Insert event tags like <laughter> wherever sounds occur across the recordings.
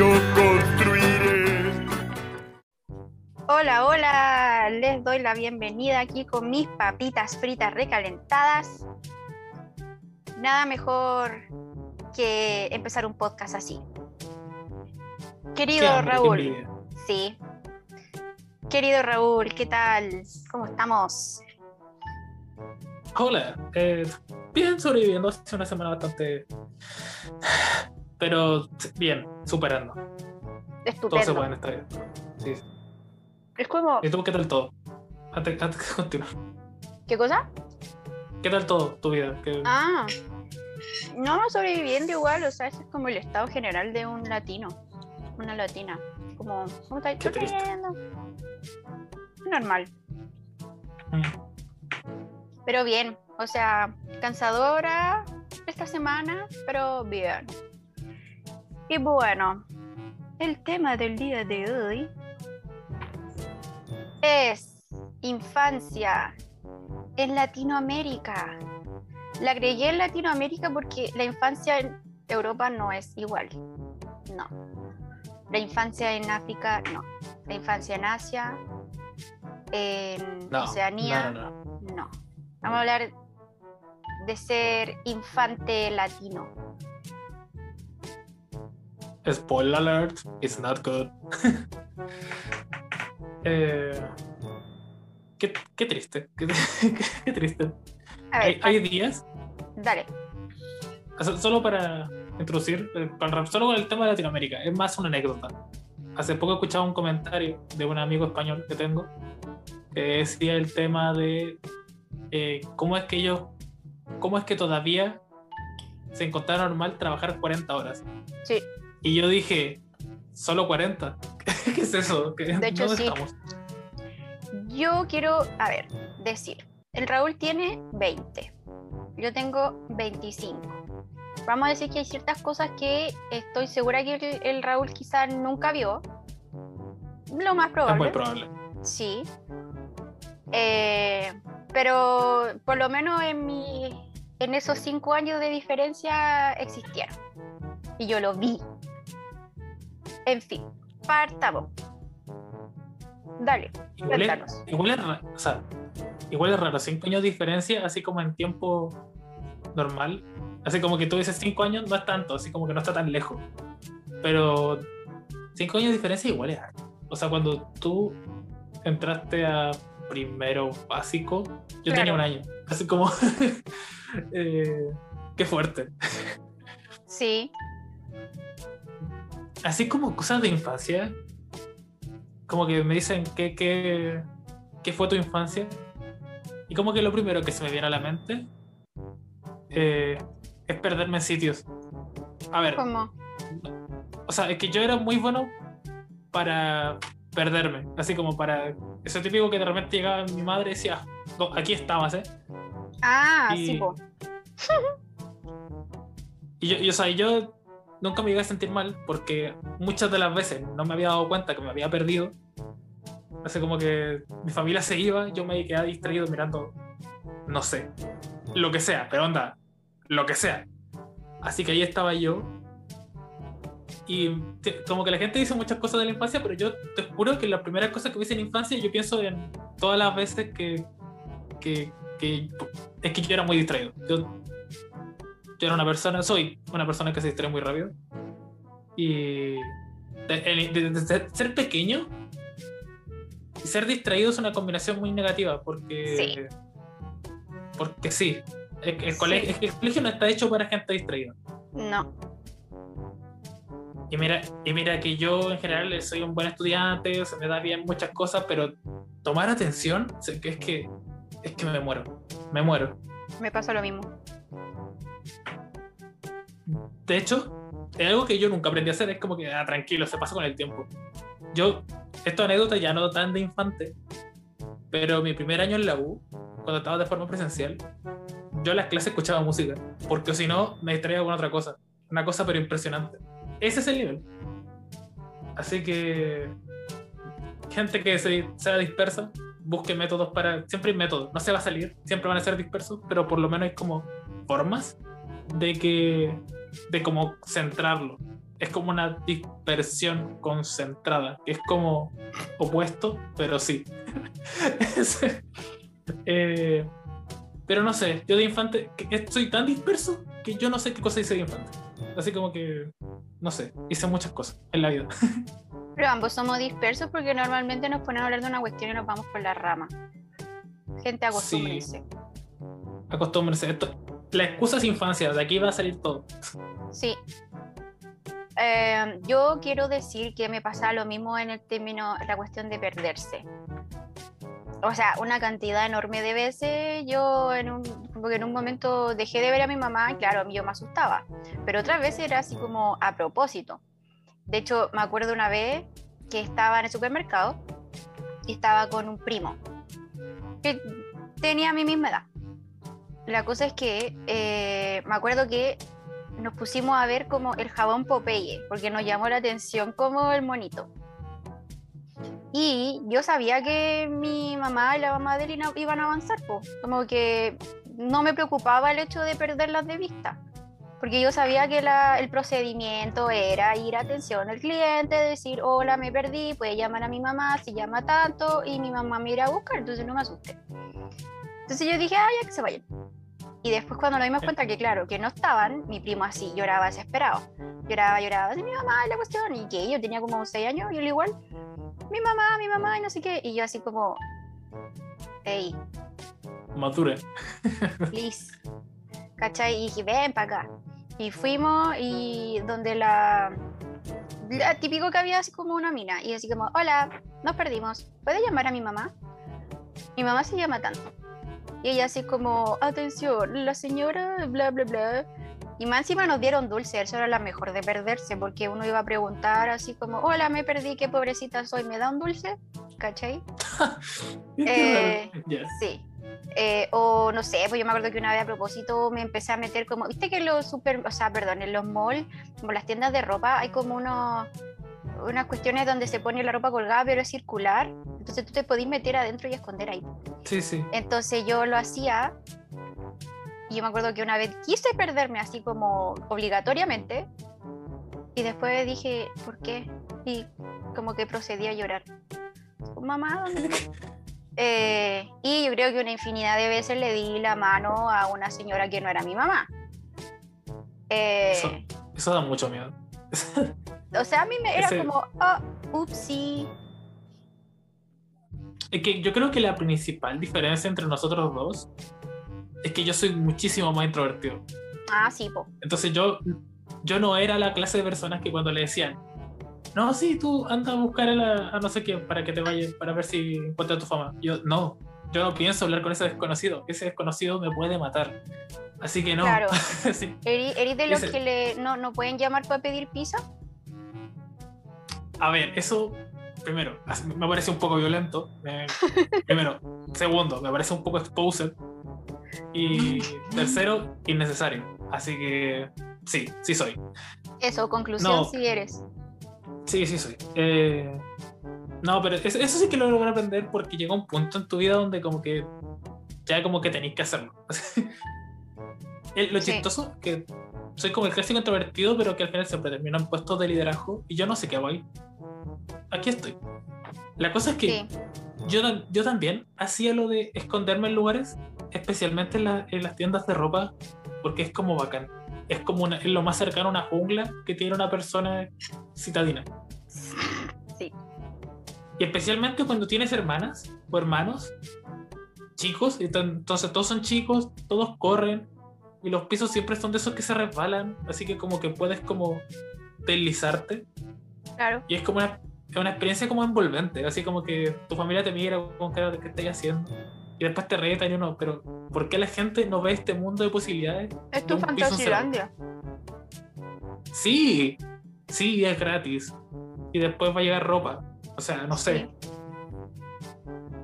yo construiré. Hola, hola, les doy la bienvenida aquí con mis papitas fritas recalentadas. Nada mejor que empezar un podcast así. Querido Qué Raúl, envidia. sí. Querido Raúl, ¿qué tal? ¿Cómo estamos? Hola, eh, bien sobreviviendo, ha sido una semana bastante... Pero bien, superando. Todo se Estupendo. puede en esta vida. Sí. Es como, ¿Y tú qué tal todo? Antes, antes <laughs> de continuar. ¿qué cosa? ¿Qué tal todo tu vida? ¿Qué- Ah, no, sobreviviendo igual, o sea, ese es como el estado general de un latino, una latina. Como, ¿cómo estás sobreviviendo? Normal, Mm. pero bien, o sea, cansadora esta semana, pero bien. Y bueno, el tema del día de hoy es infancia en Latinoamérica. La agregué en Latinoamérica porque la infancia en Europa no es igual. No. La infancia en África, no. La infancia en Asia, en No, Oceanía, no, no, no. no. Vamos a hablar de ser infante latino. Spoiler alert, it's not good. <laughs> Eh, qué, qué triste, <laughs> qué, qué triste. A ver, Hay, hay días, dale. solo para introducir, eh, solo con el tema de Latinoamérica, es más una anécdota. Hace poco escuchaba un comentario de un amigo español que tengo que decía el tema de eh, cómo es que ellos, cómo es que todavía se encontraba normal trabajar 40 horas. Sí, Y yo dije, ¿solo 40? <laughs> ¿Qué es eso? ¿Qué- De hecho, ¿Dónde sí. estamos? yo quiero, a ver, decir, el Raúl tiene 20, yo tengo 25. Vamos a decir que hay ciertas cosas que estoy segura que el, el Raúl quizá nunca vio. Lo más Es probable. muy probable. Sí. Eh, pero por lo menos en mi, en esos cinco años de diferencia existieron. Y yo lo vi. En fin, partamos. Dale, Igual es, igual es o sea, igual es raro, 5 años de diferencia, así como en tiempo normal. Así como que tú dices 5 años, no es tanto, así como que no está tan lejos. Pero 5 años de diferencia igual es harto. O sea, cuando tú entraste a primero básico, yo tenía un año. Así como. <laughs> eh, qué fuerte. Sí, así como cosas de infancia, como que me dicen qué qué qué fue tu infancia, y como que lo primero que se me viene a la mente eh, es perderme en sitios. A ver, como, o sea, es que yo era muy bueno para perderme, así como para eso típico que de repente llegaba mi madre y decía, "No, aquí estabas, ¿eh? ah, Y- sí, po. <laughs> Y yo, y, o sea, yo nunca me iba a sentir mal porque muchas de las veces no me había dado cuenta que me había perdido. Así como que mi familia se iba, yo me quedaba distraído mirando, no sé, lo que sea, pero onda, lo que sea. Así que ahí estaba yo. Y como que la gente dice muchas cosas de la infancia, pero yo te juro que la primera cosa que hice en la infancia, yo pienso en todas las veces que, que, que es que yo era muy distraído. Yo, yo era una persona, soy una persona que se distrae muy rápido. Y de, de- de ser- pequeño y ser distraído es una combinación muy negativa porque porque sí, el, el Sí. colegio, el colegio no está hecho para gente distraída. No, Y mira, y mira que yo en general soy un buen estudiante, se me da bien muchas cosas, pero tomar atención sé que es que es que me muero, me muero. me pasa lo mismo. De hecho, es algo que yo nunca aprendí a hacer, es como que, ah, tranquilo, se pasa con el tiempo. Yo, esta anécdota ya no tan de infante, pero mi primer año en la U, cuando estaba de forma presencial, yo en las clases escuchaba música, porque si no, me distraía con otra cosa. Una cosa pero impresionante. Ese es el nivel. Así que, gente que se, sea dispersa, busque métodos para. Siempre hay métodos, no se va a salir, siempre van a ser dispersos, pero por lo menos hay como formas de que. de como centrarlo es como una dispersión concentrada, que es como opuesto, pero sí. <laughs> Es- eh, pero no sé, yo de infante soy tan disperso que yo no sé qué cosa hice de infante. Así como que, no sé, hice muchas cosas en la vida. <laughs> Pero ambos somos dispersos porque normalmente nos ponemos a hablar de una cuestión y nos vamos por la rama. Gente, acostúmbrense. Acostúmbrense. Esto, la excusa es infancia, de aquí va a salir todo. Sí. Eh, yo quiero decir que me pasa lo mismo en el término, la cuestión de perderse. O sea, una cantidad enorme de veces yo en un, como que en un momento dejé de ver a mi mamá y claro, yo me asustaba. Pero otras veces era así como a propósito. De hecho, me acuerdo una vez que estaba en el supermercado y estaba con un primo que tenía mi misma edad. La cosa es que eh, me acuerdo que nos pusimos a ver como el jabón Popeye, porque nos llamó la atención como el monito. Y yo sabía que mi mamá y la mamá de Lina iban a avanzar, po. como que no me preocupaba el hecho de perderlas de vista, porque yo sabía que el procedimiento era ir a atención al cliente, decir, hola, me perdí, puede llamar a mi mamá si llama tanto, y mi mamá me irá a buscar, entonces no me asusté. Entonces yo dije, ah, ya que se vayan. Y después cuando nos dimos cuenta que, claro, que no estaban, mi primo así lloraba desesperado. Lloraba, lloraba, así mi mamá, la cuestión, y que yo tenía como 6 años, y él igual, mi mamá, mi mamá, y no sé qué, y yo así como, hey, Madure. please, ¿cachai? Y dije, ven para acá. Y fuimos, y donde la, la- típico que había así como una mina, y así como, hola, nos perdimos, ¿puede llamar a mi mamá? Mi mamá se llama tanto. Y ella así como, atención, la señora, bla, bla, bla. Y más encima nos dieron dulce, eso era la mejor de perderse, porque uno iba a preguntar así como, hola, me perdí, qué pobrecita soy, ¿me da un dulce? ¿Cachai? <laughs> Eh. Sí. Eh, o no sé, pues yo me acuerdo que una vez a propósito me empecé a meter como, viste que en los super, o sea, perdón, en los malls, como las tiendas de ropa, hay como unos unas cuestiones donde se pone la ropa colgada, pero es circular. Entonces tú te podís meter adentro y esconder ahí. Sí, sí. Entonces yo lo hacía. Y yo me acuerdo que una vez quise perderme así como obligatoriamente. Y después dije, ¿por qué? Y como que procedí a llorar. Mamá, ¿dónde está?". <laughs> Eh, y yo creo que una infinidad de veces le di la mano a una señora que no era mi mamá. Eh, Eso, eso da mucho miedo. O sea, a mí me era ese- como, ah, upsí. Es que yo creo que la principal diferencia entre nosotros dos es que yo soy muchísimo más introvertido. Ah, sí, po. Entonces yo, yo no era la clase de personas que cuando le decían, no, sí, tú anda a buscar a, la- a no sé quién para que te vayas, para ver si encuentras tu fama. Yo, no, yo no pienso hablar con ese desconocido. Ese desconocido me puede matar. Así que no. Claro. <laughs> Sí. ¿Eres, eres de los que le, no, no pueden llamar para pedir pizza? A ver, eso, primero, me parece un poco violento. me- <laughs> primero. Segundo, me parece un poco exposed. Y <laughs> tercero, innecesario. Así que sí, sí soy. Eso, conclusión, No. si eres. Sí, sí soy. Eh, no, pero eso, eso sí que lo logré aprender porque llega un punto en tu vida donde como que ya como que tenéis que hacerlo. <laughs> El- lo Sí. chistoso que soy como el clásico introvertido, pero que al final siempre termino en puestos de liderazgo y yo no sé qué hago ahí. Aquí estoy. La cosa es que Sí, yo, yo también hacía lo de esconderme en lugares, especialmente en, la- en las tiendas de ropa, porque es como bacán. Es como una- es lo más cercano a una jungla que tiene una persona citadina. sí. Y especialmente cuando tienes hermanas o hermanos, chicos, entonces todos son chicos, todos corren, y los pisos siempre son de esos que se resbalan, así que como que puedes como deslizarte, Claro. y es como una, es una experiencia como envolvente, así como que tu familia te mira con cara de qué estás haciendo, y después te retan y uno, pero ¿por qué la gente no ve este mundo de posibilidades? Es tu Fantasilandia. Sí, sí, es gratis, y después va a llegar ropa, o sea, no sé.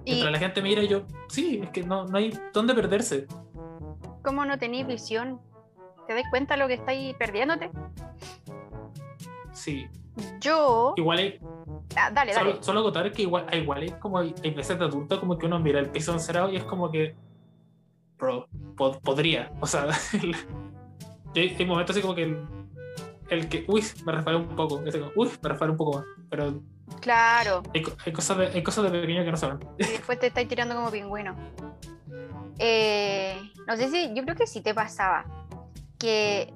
Mientras la gente mira, yo, sí, es que no, no hay dónde perderse. cómo no tenéis visión. ¿Te das cuenta lo que estáis perdiéndote? Sí, Yo. igual hay, Ah, dale, dale. solo, solo acotar que igual, igual hay como hay, hay veces de adulto como que uno mira el piso encerrado y es como que, bro, po- podría, <laughs> o sea, hay, momentos así como que el que, uy, me resbalé un poco. Como, uy, me resbalé un poco más. Pero Claro. hay, co- hay cosas, de, hay cosas de pequeño que no se ven. Y después te estáis tirando como pingüino. Eh, no sé si, yo creo que sí te pasaba que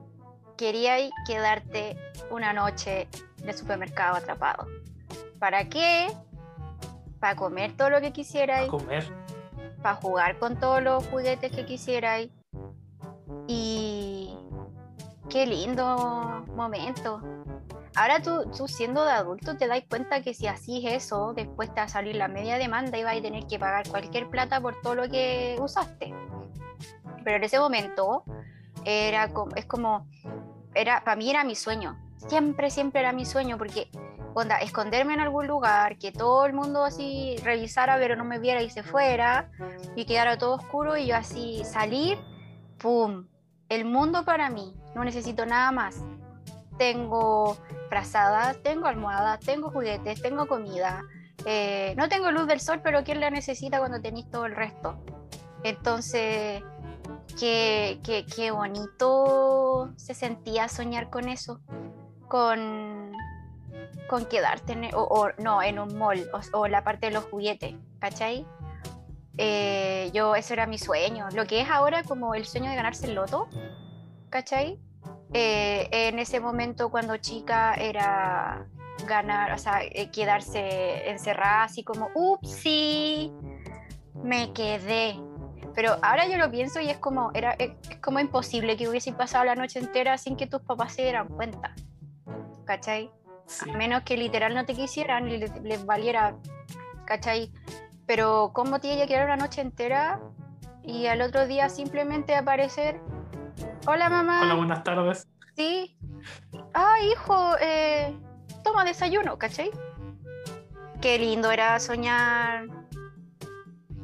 queríais quedarte una noche en el supermercado atrapado. ¿Para qué? Para comer todo lo que quisierais, comer. para jugar con todos los juguetes que quisierais. Y qué lindo momento. Ahora tú, tú siendo de adulto te das cuenta que si así es eso, después te va a salir la media demanda y vas a tener que pagar cualquier plata por todo lo que usaste. Pero en ese momento era es como, era, para mí era mi sueño. Siempre, siempre era mi sueño porque, onda, esconderme en algún lugar, que todo el mundo así revisara pero no me viera y se fuera y quedara todo oscuro y yo así salir, ¡pum! El mundo para mí, no necesito nada más. Tengo frazadas, tengo almohadas, tengo juguetes, tengo comida. eh, no tengo luz del sol, pero ¿quién la necesita cuando tenéis todo el resto? Entonces, qué, qué, qué bonito se sentía soñar con eso, con, con quedarte en, o, o no, en un mall o, o la parte de los juguetes, ¿cachai? Eh, yo, eso era mi sueño. Lo que es ahora como el sueño de ganarse el loto, ¿cachai? Eh, en ese momento cuando chica era ganar, o sea, eh, quedarse encerrada así como, upsi, me quedé. Pero ahora yo lo pienso y es como, era, es, como imposible que hubiese pasado la noche entera sin que tus papás se dieran cuenta. ¿Cachai? Sí. A menos que literal no te quisieran y les, les valiera, ¿cachai? Pero ¿cómo te iba a quedar una noche entera y al otro día simplemente aparecer? Hola mamá. Hola, buenas tardes. Sí. Ah, hijo, eh, toma desayuno, ¿cachai? Qué lindo era soñar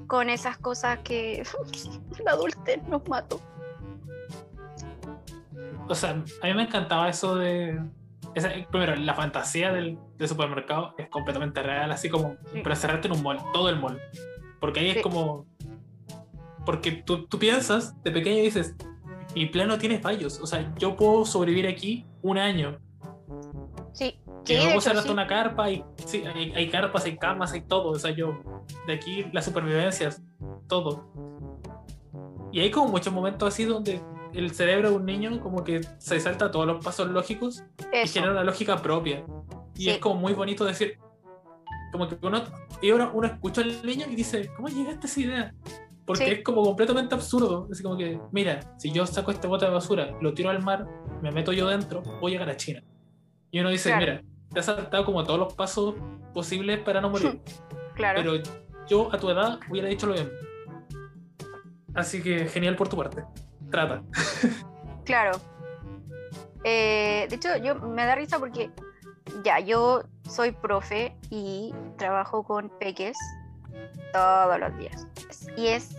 con esas cosas que <laughs> la adultez nos mató. O sea, a mí me encantaba eso de. esa- primero, la fantasía del, del supermercado es completamente real, así como. Sí. Pero cerrarte en un mall, todo el mall. Porque ahí Sí. es como. Porque tú, tú piensas de pequeño dices. Mi plan no tiene fallos. O sea, yo puedo sobrevivir aquí un año. Sí, Que sí, me hasta sí. una carpa y sí, hay, hay carpas, hay camas, hay todo. O sea, yo. De aquí, las supervivencias, todo. Y hay como muchos momentos así donde el cerebro de un niño como que se salta todos los pasos lógicos y Eso. genera una lógica propia. Y Sí. es como muy bonito decir, como que uno, y uno, uno escucha al niño y dice, ¿cómo llegaste a esa idea? Porque Sí. es como completamente absurdo. Así como que, mira, si yo saco este bote de basura, lo tiro al mar, me meto yo dentro, voy a llegar a China. Y uno dice, Claro. mira, te has saltado como todos los pasos posibles para no morir. <laughs> Claro. Pero yo a tu edad hubiera dicho lo mismo. Así que genial por tu parte. Trata. <laughs> Claro. Eh, de hecho, yo me da risa porque ya yo soy profe y trabajo con peques todos los días. Y es,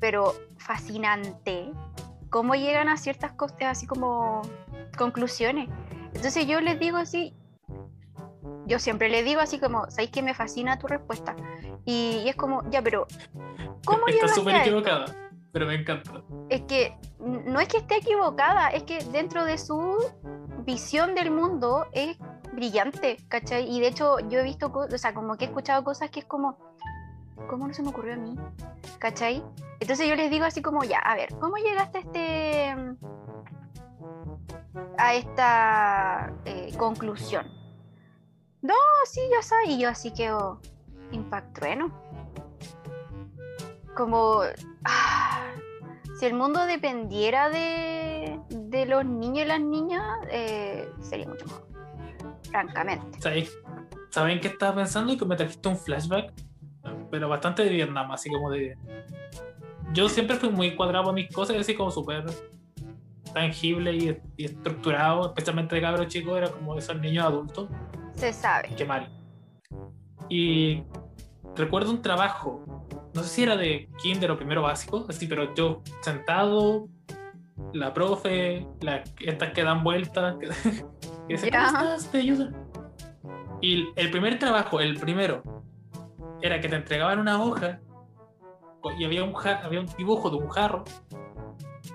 pero fascinante cómo llegan a ciertas cosas, así como conclusiones. Entonces yo les digo así, yo siempre les digo así como, ¿sabéis que me fascina tu respuesta? Y, y es como, ya, pero ¿cómo Está súper equivocada, pero me encanta. es que no es que esté equivocada, es que dentro de su visión del mundo es brillante, ¿cachai? Y de hecho yo he visto, o sea, como que he escuchado cosas que es como, ¿cómo no se me ocurrió a mí? ¿Cachai? Entonces yo les digo así como, ya, a ver, ¿cómo llegaste a este a esta eh, conclusión? No, sí, ya sabes, y yo así quedo impactrueno. Como, ah, si el mundo dependiera de, de los niños y las niñas, eh, sería mucho mejor. Francamente. ¿Sabéis- ¿Saben qué estaba pensando? Y que me trajiste un flashback, pero bastante de Vietnam, así como de. Yo siempre fui muy cuadrado con mis cosas, así como súper tangible y, y estructurado, especialmente de cabros chicos, era como esos niños adultos. Se sabe. Qué mal. Y recuerdo un trabajo, no sé si era de kinder o primero básico, así, pero yo sentado, la profe, la, estas que dan vueltas, que, <laughs> que dicen, Ya. ¿cómo estás? ¿Te ayuda? Y el primer trabajo, el primero, era que te entregaban una hoja y había un, ja- había un dibujo de un jarro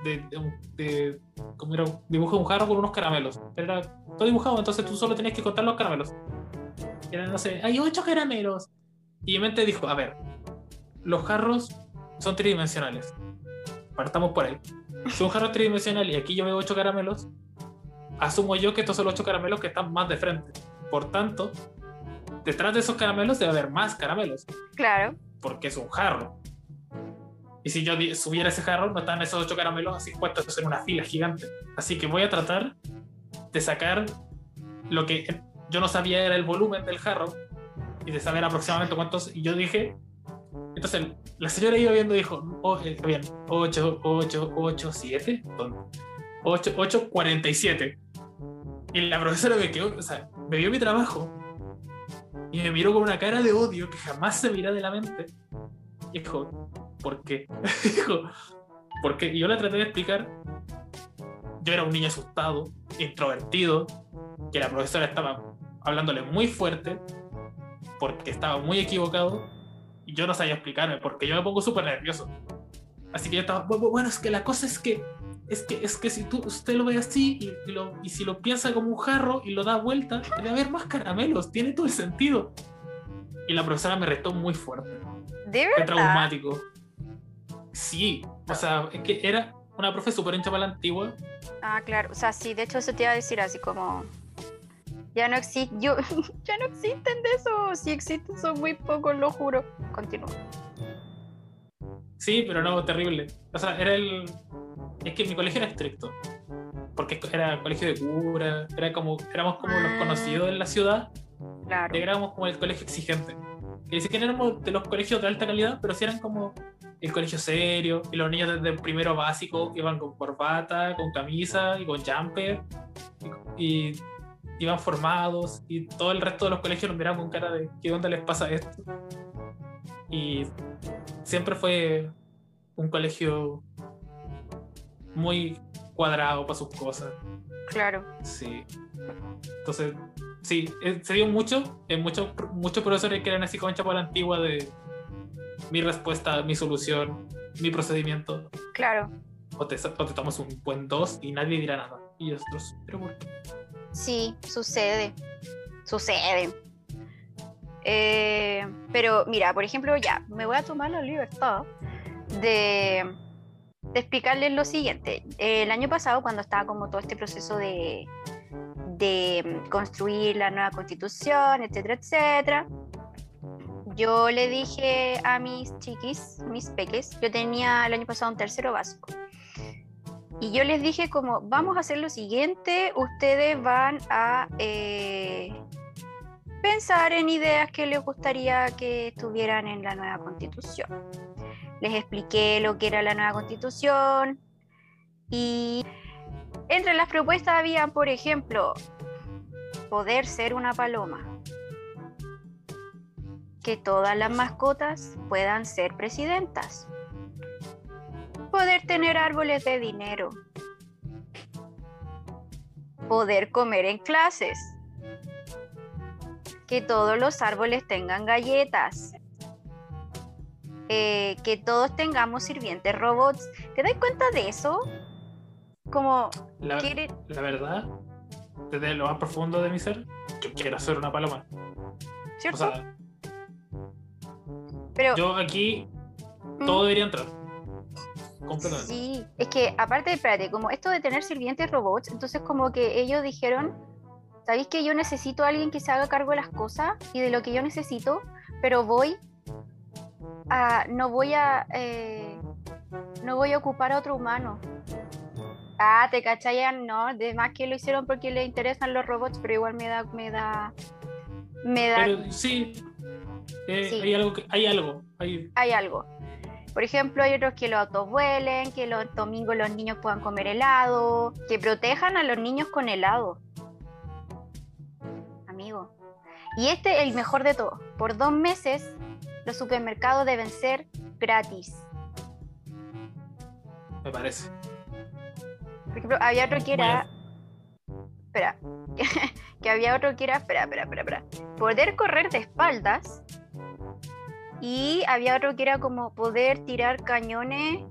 de, de- de- como era un dibujo de un jarro con unos caramelos. Era todo dibujado, entonces tú solo tenías que contar los caramelos. Eran, no sé, hay ocho caramelos. Y mi mente dijo, a ver, los jarros son tridimensionales. Partamos por ahí. Si un jarro es tridimensional y aquí yo veo ocho caramelos, asumo yo que estos son los ocho caramelos que están más de frente. Por tanto, detrás de esos caramelos debe haber más caramelos, Claro. porque es un jarro. Y si yo subiera ese jarro, no están esos ocho caramelos así puestos en una fila gigante. Así que voy a tratar de sacar lo que yo no sabía era el volumen del jarro y de saber aproximadamente cuántos. Y yo dije. Entonces la señora iba viendo y dijo: oh, eh, bien, 8, 8, 8, 7. 8, 8, 47. Y la profesora me quedó, o sea, me vio mi trabajo y me miró con una cara de odio que jamás se mira de la mente. Y dijo: ¿Por qué? <laughs> dijo: Porque y yo le traté de explicar. Yo era un niño asustado, introvertido, que la profesora estaba hablándole muy fuerte porque estaba muy equivocado y yo no sabía explicarme porque yo me pongo súper nervioso. Así que yo estaba, "Bu- bu- bueno, es que la cosa es que es que es que si tú usted lo ve así y, y lo, y si lo piensa como un jarro y lo da vuelta, debe haber más caramelos, tiene todo el sentido. Y la profesora me retó muy fuerte. ¿De Fue traumático. Sí, o sea, es que era una profe súper hincha para la antigua Ah, claro. O sea, sí, de hecho eso te iba a decir así como... Ya no existe, yo, <laughs> ya no existen de eso. Si existen son muy pocos, lo juro. Continúa. Sí, pero no, terrible. O sea, era el. Es que mi colegio era estricto. Porque era colegio de cura, era como, éramos como los Ah. conocidos en la ciudad, Claro. éramos como el colegio exigente. Que dice que no éramos de los colegios de alta calidad, pero sí eran como el colegio serio, y los niños desde el primero básico iban con corbata, con camisa y con jumper, y, y iban formados, y todo el resto de los colegios nos miraban con cara de ¿qué onda les pasa esto? Y siempre fue un colegio muy cuadrado para sus cosas. Claro. Sí. Entonces, sí, eh, se dio mucho. En muchos, muchos profesores que eran así concha por la antigua de mi respuesta, mi solución, mi procedimiento. Claro. O te, o te tomas un buen 2 y nadie dirá nada. Y nosotros, pero ¿por qué? Sí, sucede. Sucede. Eh, pero mira, por ejemplo, ya, me voy a tomar la libertad de, de explicarles lo siguiente. El año pasado, cuando estaba como todo este proceso de, de construir la nueva constitución, etcétera, etcétera, yo le dije a mis chiquis, mis peques, yo tenía el año pasado un tercero básico. Y yo les dije como, vamos a hacer lo siguiente, ustedes van a eh, pensar en ideas que les gustaría que estuvieran en la nueva constitución. Les expliqué lo que era la nueva constitución y entre las propuestas había, por ejemplo, poder ser una paloma, que todas las mascotas puedan ser presidentas poder tener árboles de dinero, poder comer en clases, que todos los árboles tengan galletas, eh, que todos tengamos sirvientes robots. ¿Te das cuenta de eso? Como La, quiere, la verdad, desde lo más profundo de mi ser, yo quiero ser una paloma. O ¿cierto? sea, Pero yo aquí mm, todo debería entrar. Completamente. Sí, es que aparte, espérate, como esto de tener sirvientes robots, entonces como que ellos dijeron, ¿sabéis que yo necesito a alguien que se haga cargo de las cosas y de lo que yo necesito? Pero voy a, no voy a, eh, no voy a ocupar a otro humano. Ah, te cachayan, no, de más que lo hicieron porque les interesan los robots, pero igual me da, me da, me da, Pero sí, eh, Sí. hay algo, que, hay algo, hay, hay algo. Por ejemplo, hay otros que los autos vuelen, que los domingos los niños puedan comer helado, que protejan a los niños con helado. Amigo. Y este es el mejor de todo. Por dos meses, los supermercados deben ser gratis. me parece. Por ejemplo, había otro que era. Espera. <laughs> que había otro que era. Espera, espera, espera, espera. Poder correr de espaldas. Y había otro que era como poder tirar cañones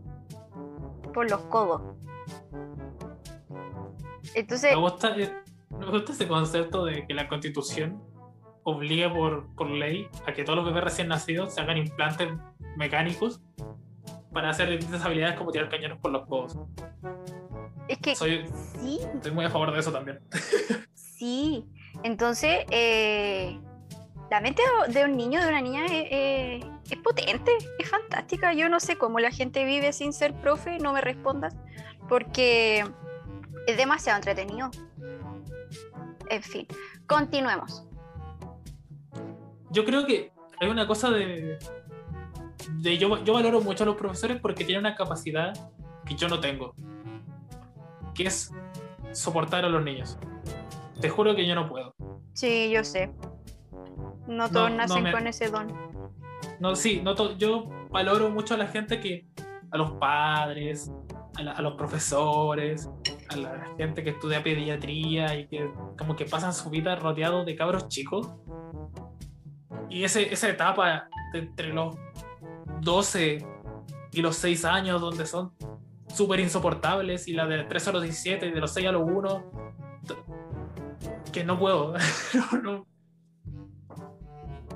por los codos. Entonces, Me gusta, eh, me gusta ese concepto de que la constitución obliga por, por ley a que todos los bebés recién nacidos se hagan implantes mecánicos para hacer distintas habilidades como tirar cañones por los codos. es que Soy, sí, estoy muy a favor de eso también. <laughs> sí. Entonces, eh, la mente de- un niño, de una niña, es, eh, es potente, es fantástica. Yo no sé cómo la gente vive sin ser profe, no me respondas, porque es demasiado entretenido. En fin, continuemos. Yo creo que hay una cosa de. de yo, yo valoro mucho a los profesores porque tienen una capacidad que yo no tengo. Que es soportar a los niños. Te juro que yo no puedo. Sí, yo sé. No No, todos no nacen me- con ese don. No, sí, no to- yo valoro mucho a la gente que. a los padres, a, la- a los profesores, a la gente que estudia pediatría y que como que pasan su vida rodeados de cabros chicos. Y ese, esa etapa de entre los 12 y los 6 años, donde son súper insoportables, y la de 13 a los 17 y de los 6 a los 1, t- que no puedo. <laughs> no, no.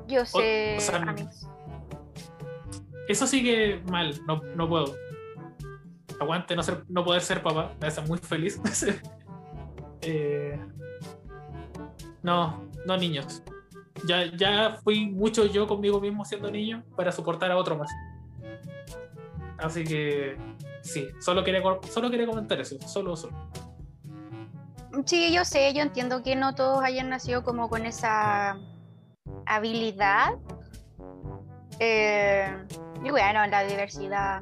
Yo sé, o sea, amigos. Eso sí que mal, no, no puedo. Aguante no, ser, no poder ser papá, me hace muy feliz. <laughs> Eh, no, no niños. Ya, ya fui mucho yo conmigo mismo siendo niño para soportar a otro más. Así que sí, solo quería, solo quería comentar eso, solo, solo. Sí, yo sé, yo entiendo que no todos hayan nacido como con esa habilidad. Eh, y bueno, la diversidad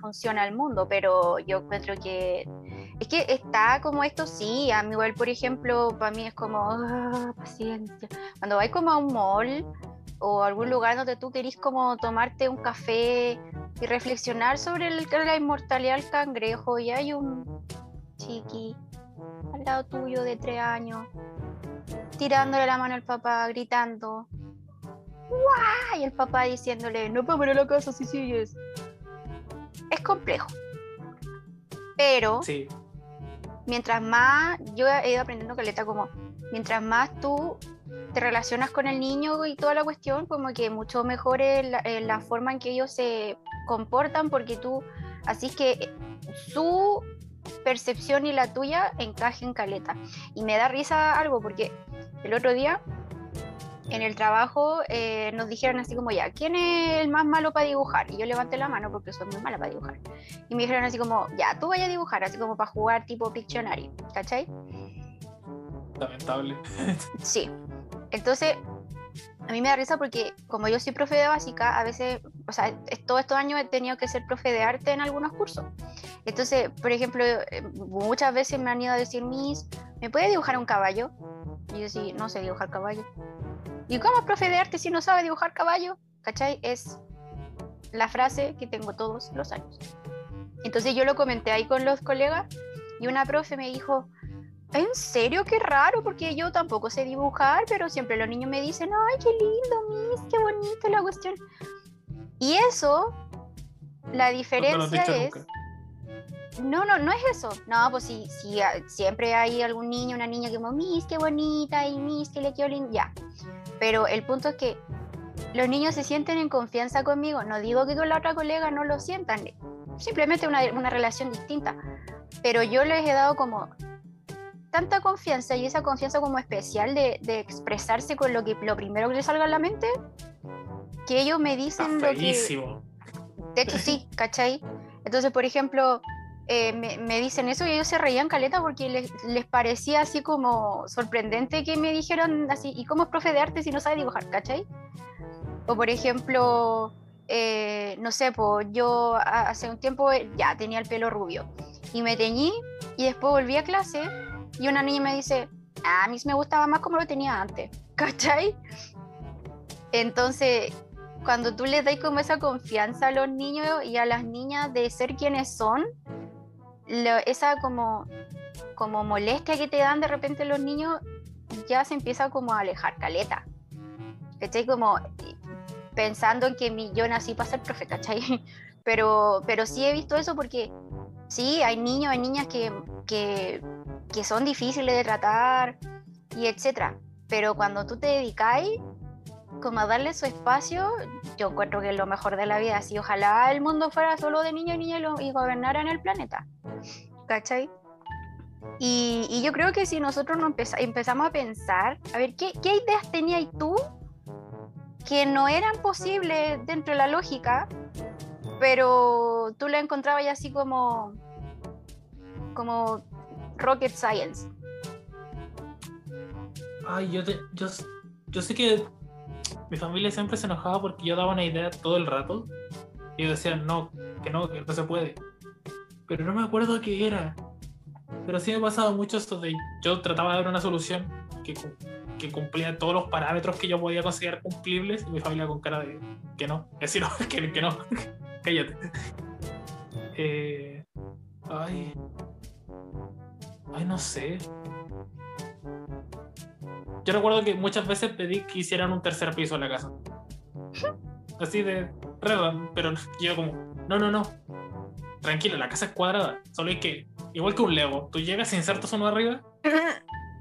funciona al mundo, pero yo encuentro que es que está como esto, sí, a mí igual, por ejemplo, para mí es como "Ah, paciencia. Cuando vais como a un mall o algún lugar donde tú querís como tomarte un café y reflexionar sobre la inmortalidad del cangrejo y hay un chiqui al lado tuyo de tres años, tirándole la mano al papá, gritando. ¡Guau! Y el papá diciéndole, no puedo poner la casa si sigues. Es complejo. Pero Sí, mientras más, yo he ido aprendiendo caleta como, mientras más tú te relacionas con el niño y toda la cuestión, como que mucho mejor es la, eh, forma en que ellos se comportan, porque tú, así que su percepción y la tuya encajen caleta. Y me da risa algo, porque el otro día en el trabajo eh, nos dijeron así como ya, ¿quién es el más malo para dibujar? Y yo levanté la mano porque soy muy mala para dibujar. Y me dijeron así como, ya, tú vayas a dibujar, así como para jugar tipo Pictionary, ¿cachai? lamentable. <laughs> Sí. Entonces, a mí me da risa porque como yo soy profe de básica, a veces, o sea, todos estos años he tenido que ser profe de arte en algunos cursos. Entonces, por ejemplo, eh, muchas veces me han ido a decir, Miss, ¿me puede dibujar un caballo? Y yo sí, no sé dibujar caballo. ¿Y cómo profe de arte si no sabe dibujar caballo? ¿Cachai? Es la frase que tengo todos los años. Entonces yo lo comenté ahí con los colegas y una profe me dijo, ¿en serio? Qué raro, porque yo tampoco sé dibujar, pero siempre los niños me dicen, ay, qué lindo, Miss, qué bonito la cuestión. Y eso, la No diferencia dicho es... nunca. No, no, no es eso. No, pues sí, ah, siempre hay algún niño, una niña que como, Miss, qué bonita, y Miss, que le quedó lindo, ya. Pero el punto es que los niños se sienten en confianza conmigo. No digo que con la otra colega no lo sientan, simplemente una, una relación distinta. Pero yo les he dado como tanta confianza y esa confianza como especial de, de expresarse con lo, que, lo primero que les salga a la mente, que ellos me Está dicen lo que... De hecho, sí, ¿cachai? Entonces, por ejemplo, eh, me, me dicen eso y ellos se reían caleta porque les, les parecía así como sorprendente que me dijeron así, ¿y cómo es profe de arte si no sabe dibujar, ¿cachai? O por ejemplo, eh, no sé, pues yo hace un tiempo eh, ya tenía el pelo rubio y me teñí y después volví a clase y una niña me dice, "Ah, a mí me gustaba más como lo tenía antes, <laughs> ¿cachai? Entonces, cuando tú les das como esa confianza a los niños y a las niñas de ser quienes son, lo- esa como, como molestia que te dan de repente los niños ya se empieza como a alejar caleta. ¿Cachai? Como pensando en que mi, yo nací para ser profe, ¿cachai? <laughs> Pero, pero sí he visto eso porque Sí, hay niños, hay niñas que, que, que son difíciles de tratar y etcétera. Pero cuando tú te dedicáis como darle su espacio, yo encuentro que es lo mejor de la vida. Así, ojalá el mundo fuera solo de niños y niñas y, lo- y gobernara en el planeta. ¿Cachai? Y, y yo creo que si nosotros no empeza- empezamos a pensar, a ver, ¿qué, qué ideas tenías tú que no eran posibles dentro de la lógica, pero tú la encontrabas ya así como, como rocket science? Ay, yo, yo, yo sé que mi familia siempre se enojaba porque yo daba una idea todo el rato. Y decían, no, que no, que no se puede. Pero no me acuerdo qué era. Pero sí me pasaba mucho esto de yo trataba de dar una solución que, que cumplía todos los parámetros que yo podía considerar cumplibles y mi familia con cara de que no, <laughs> es decir, que, que no, <laughs> cállate. Eh, ay, ay, no sé. Yo recuerdo que muchas veces pedí que hicieran un tercer piso en la casa. Así de random, pero <laughs> yo como, no, no, no. Tranquilo, la casa es cuadrada. Solo hay que, igual que un Lego, tú llegas, insertas uno arriba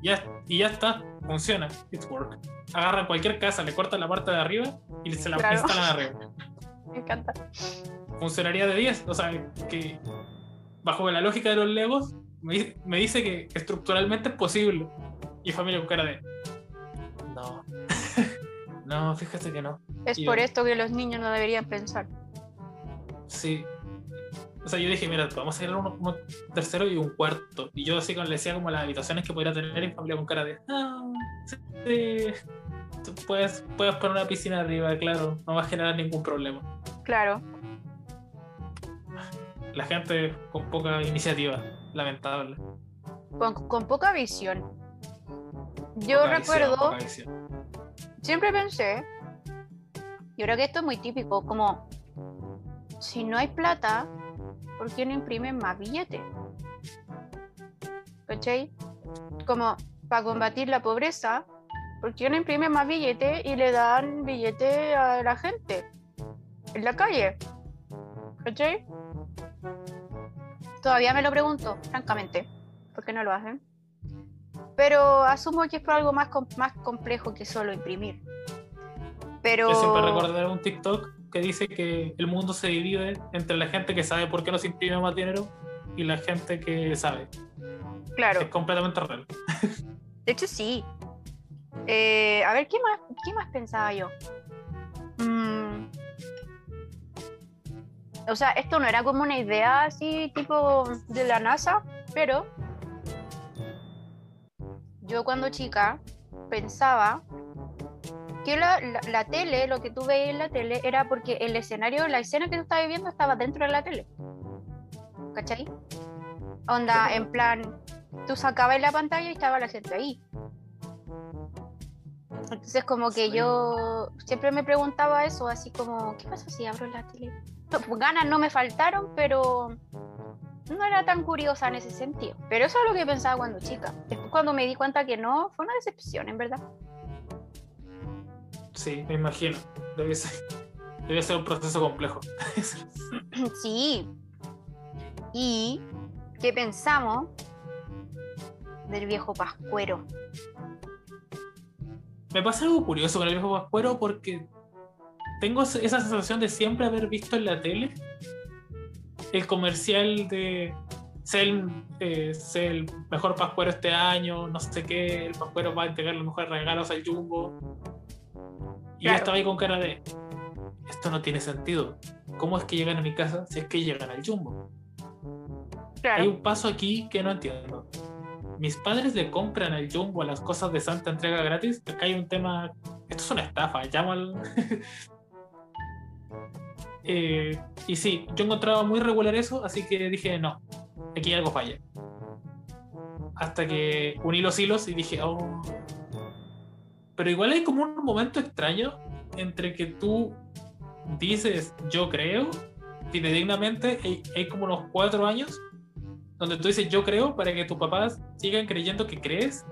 ya, y ya está, funciona. It's work. Agarran cualquier casa, le cortan la parte de arriba y se la Claro. instalan arriba. <laughs> Me encanta. Funcionaría de 10. O sea, que bajo la lógica de los Legos, me dice que estructuralmente es posible. Y familia con cara de, no. <laughs> no, fíjate que no. Es Y por yo- esto que los niños no deberían pensar. Sí. O sea, yo dije, mira, vamos a hacer uno, uno tercero y un cuarto. Y yo así como le decía como las habitaciones que podría tener en familia con cara de, ah, sí, tú puedes, puedes poner una piscina arriba, claro, no va a generar ningún problema. Claro. La gente con poca iniciativa, lamentable. Con, con poca visión. Yo recuerdo, siempre pensé, y creo que esto es muy típico, como si no hay plata, ¿por qué no imprimen más billetes? ¿Cachai? Como para combatir la pobreza, ¿por qué no imprimen más billetes y le dan billetes a la gente en la calle? ¿Cachai? Todavía me lo pregunto, francamente, ¿por qué no lo hacen? Pero asumo que es por algo más, com- más complejo que solo imprimir. Pero... Yo siempre recordaré un TikTok que dice que el mundo se divide entre la gente que sabe por qué no se imprime más dinero y la gente que sabe. Claro. Es completamente real. De hecho, sí. Eh, a ver, ¿qué más, ¿qué más pensaba yo? Mm. O sea, esto no era como una idea así tipo de la NASA, pero yo cuando chica pensaba que la, la- la tele, lo que tú veías en la tele, era porque el escenario, la escena que tú estabas viendo estaba dentro de la tele. ¿Cachai? Onda, en plan, tú sacabas la pantalla y estaba la gente ahí. Entonces como que Sí. yo siempre me preguntaba eso, así como, ¿qué pasa si abro la tele? No, ganas no me faltaron, pero no era tan curiosa en ese sentido. Pero eso es lo que pensaba cuando chica. Después cuando me di cuenta que no, fue una decepción, en verdad. Sí, me imagino. Debe ser, debe ser un proceso complejo. <clears throat> Sí. ¿Y qué pensamos del viejo Pascuero? Me pasa algo curioso con el viejo Pascuero porque tengo esa esa sensación de siempre haber visto en la tele el comercial de ser el, eh, el mejor Pascuero este año, no sé qué, el Pascuero va a entregar los mejores regalos al Jumbo. Y yo Claro. estaba ahí con cara de, esto no tiene sentido. ¿Cómo es que llegan a mi casa si es que llegan al Jumbo? Hay un paso aquí que no entiendo. Mis padres le compran al Jumbo las cosas de Santa entrega gratis. Acá hay un tema. Esto es una estafa, llama al. <laughs> Eh, y sí, yo encontraba muy regular eso, así que dije, no, aquí algo falla. Hasta que uní los hilos y dije, oh. Pero igual hay como un momento extraño entre que tú dices, yo creo, fidedignamente, hay, hay como unos cuatro años donde tú dices yo creo para que tus papás sigan creyendo que crees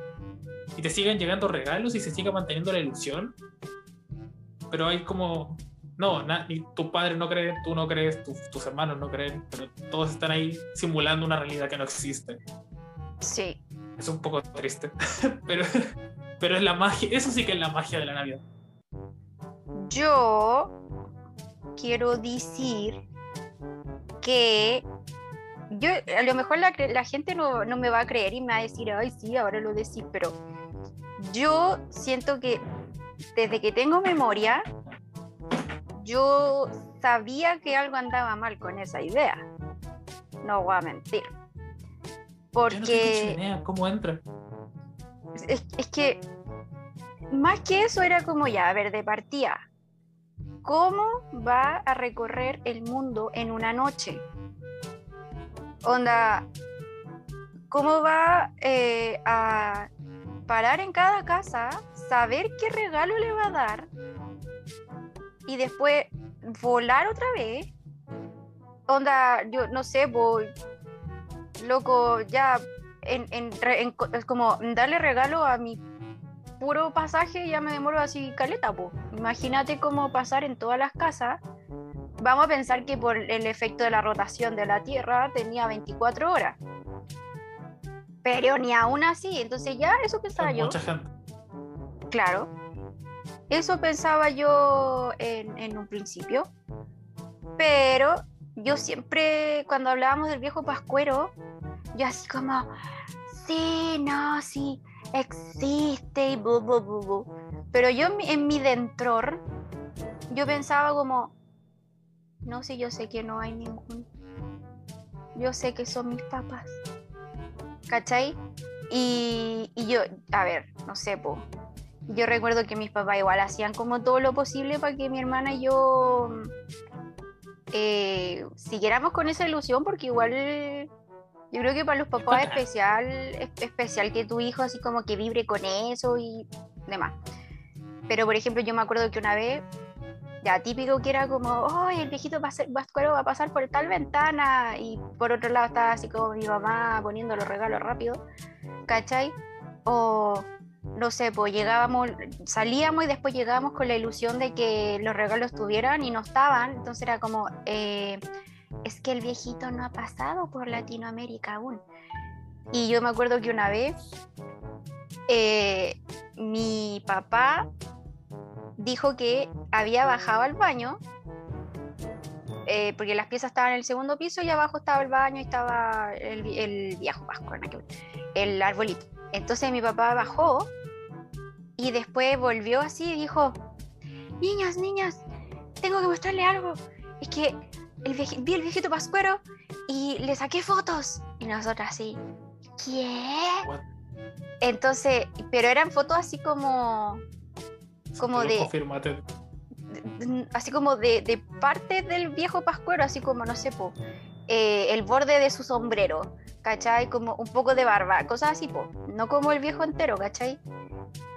y te sigan llegando regalos y se siga manteniendo la ilusión. Pero hay como no, na- ni tus padres no creen, tú no crees, tu- tus hermanos no creen, pero todos están ahí simulando una realidad que no existe. Sí. Es un poco triste, <laughs> pero, pero es la magia, eso sí que es la magia de la Navidad. Yo quiero decir que yo, a lo mejor la, la gente no, no me va a creer y me va a decir, ay, sí, ahora lo decís, pero yo siento que desde que tengo memoria, yo sabía que algo andaba mal con esa idea. No voy a mentir. Yo no sé Porque cómo entra. es, es que más que eso era como ya, a ver, de partida, ¿cómo va a recorrer el mundo en una noche? Onda, ¿cómo va eh, a parar en cada casa, saber qué regalo le va a dar y después volar otra vez? Onda, yo no sé, voy, loco, ya en, en es como darle regalo a mi puro pasaje ya me demoro así caleta, po. Imagínate cómo pasar en todas las casas. Vamos a pensar que por el efecto de la rotación de la Tierra tenía 24 horas. Pero ni aún así, entonces ya eso pensaba yo. mucha gente. Claro. Eso pensaba yo en, un principio. Pero yo siempre, cuando hablábamos del viejo Pascuero, yo así como, sí, no, sí, existe y bu, bu, bu, bu". Pero yo en mi- en yo pensaba como, no, sí, yo sé que no hay ningún. Yo sé que son mis papás. ¿Cachai? Y, yo, a ver, no sé. Yo recuerdo que mis papás igual hacían como todo lo posible para que mi hermana y yo eh, siguiéramos con esa ilusión, porque igual yo creo que para los papás es especial, es especial que tu hijo así como que vibre con eso y demás. Pero por ejemplo, yo me acuerdo que una vez, ya típico que era como, ¡ay, el viejito Pascuero va a pasar por tal ventana! Y por otro lado estaba así como mi mamá poniendo los regalos rápido, ¿cachai? O no sé, pues llegábamos, salíamos y después llegábamos con la ilusión de que los regalos estuvieran y no estaban. Entonces era como, eh, es que el viejito no ha pasado por Latinoamérica aún. Y yo me acuerdo que una vez eh, mi papá dijo que había bajado al baño, eh, porque las piezas estaban en el segundo piso y abajo estaba el baño y estaba el, el viejo ver, el arbolito. Entonces mi papá bajó y después volvió así y dijo, niñas, niñas, tengo que mostrarle algo. Es que el vi el viejito Pascuero y le saqué fotos. Y nosotras así, ¿qué? What? Entonces, pero eran fotos así como, como de, confirmate. así como de, de parte del viejo Pascuero, así como, no sé, po, eh, el borde de su sombrero, ¿cachai? Como un poco de barba, cosas así, no como el viejo entero, ¿cachai?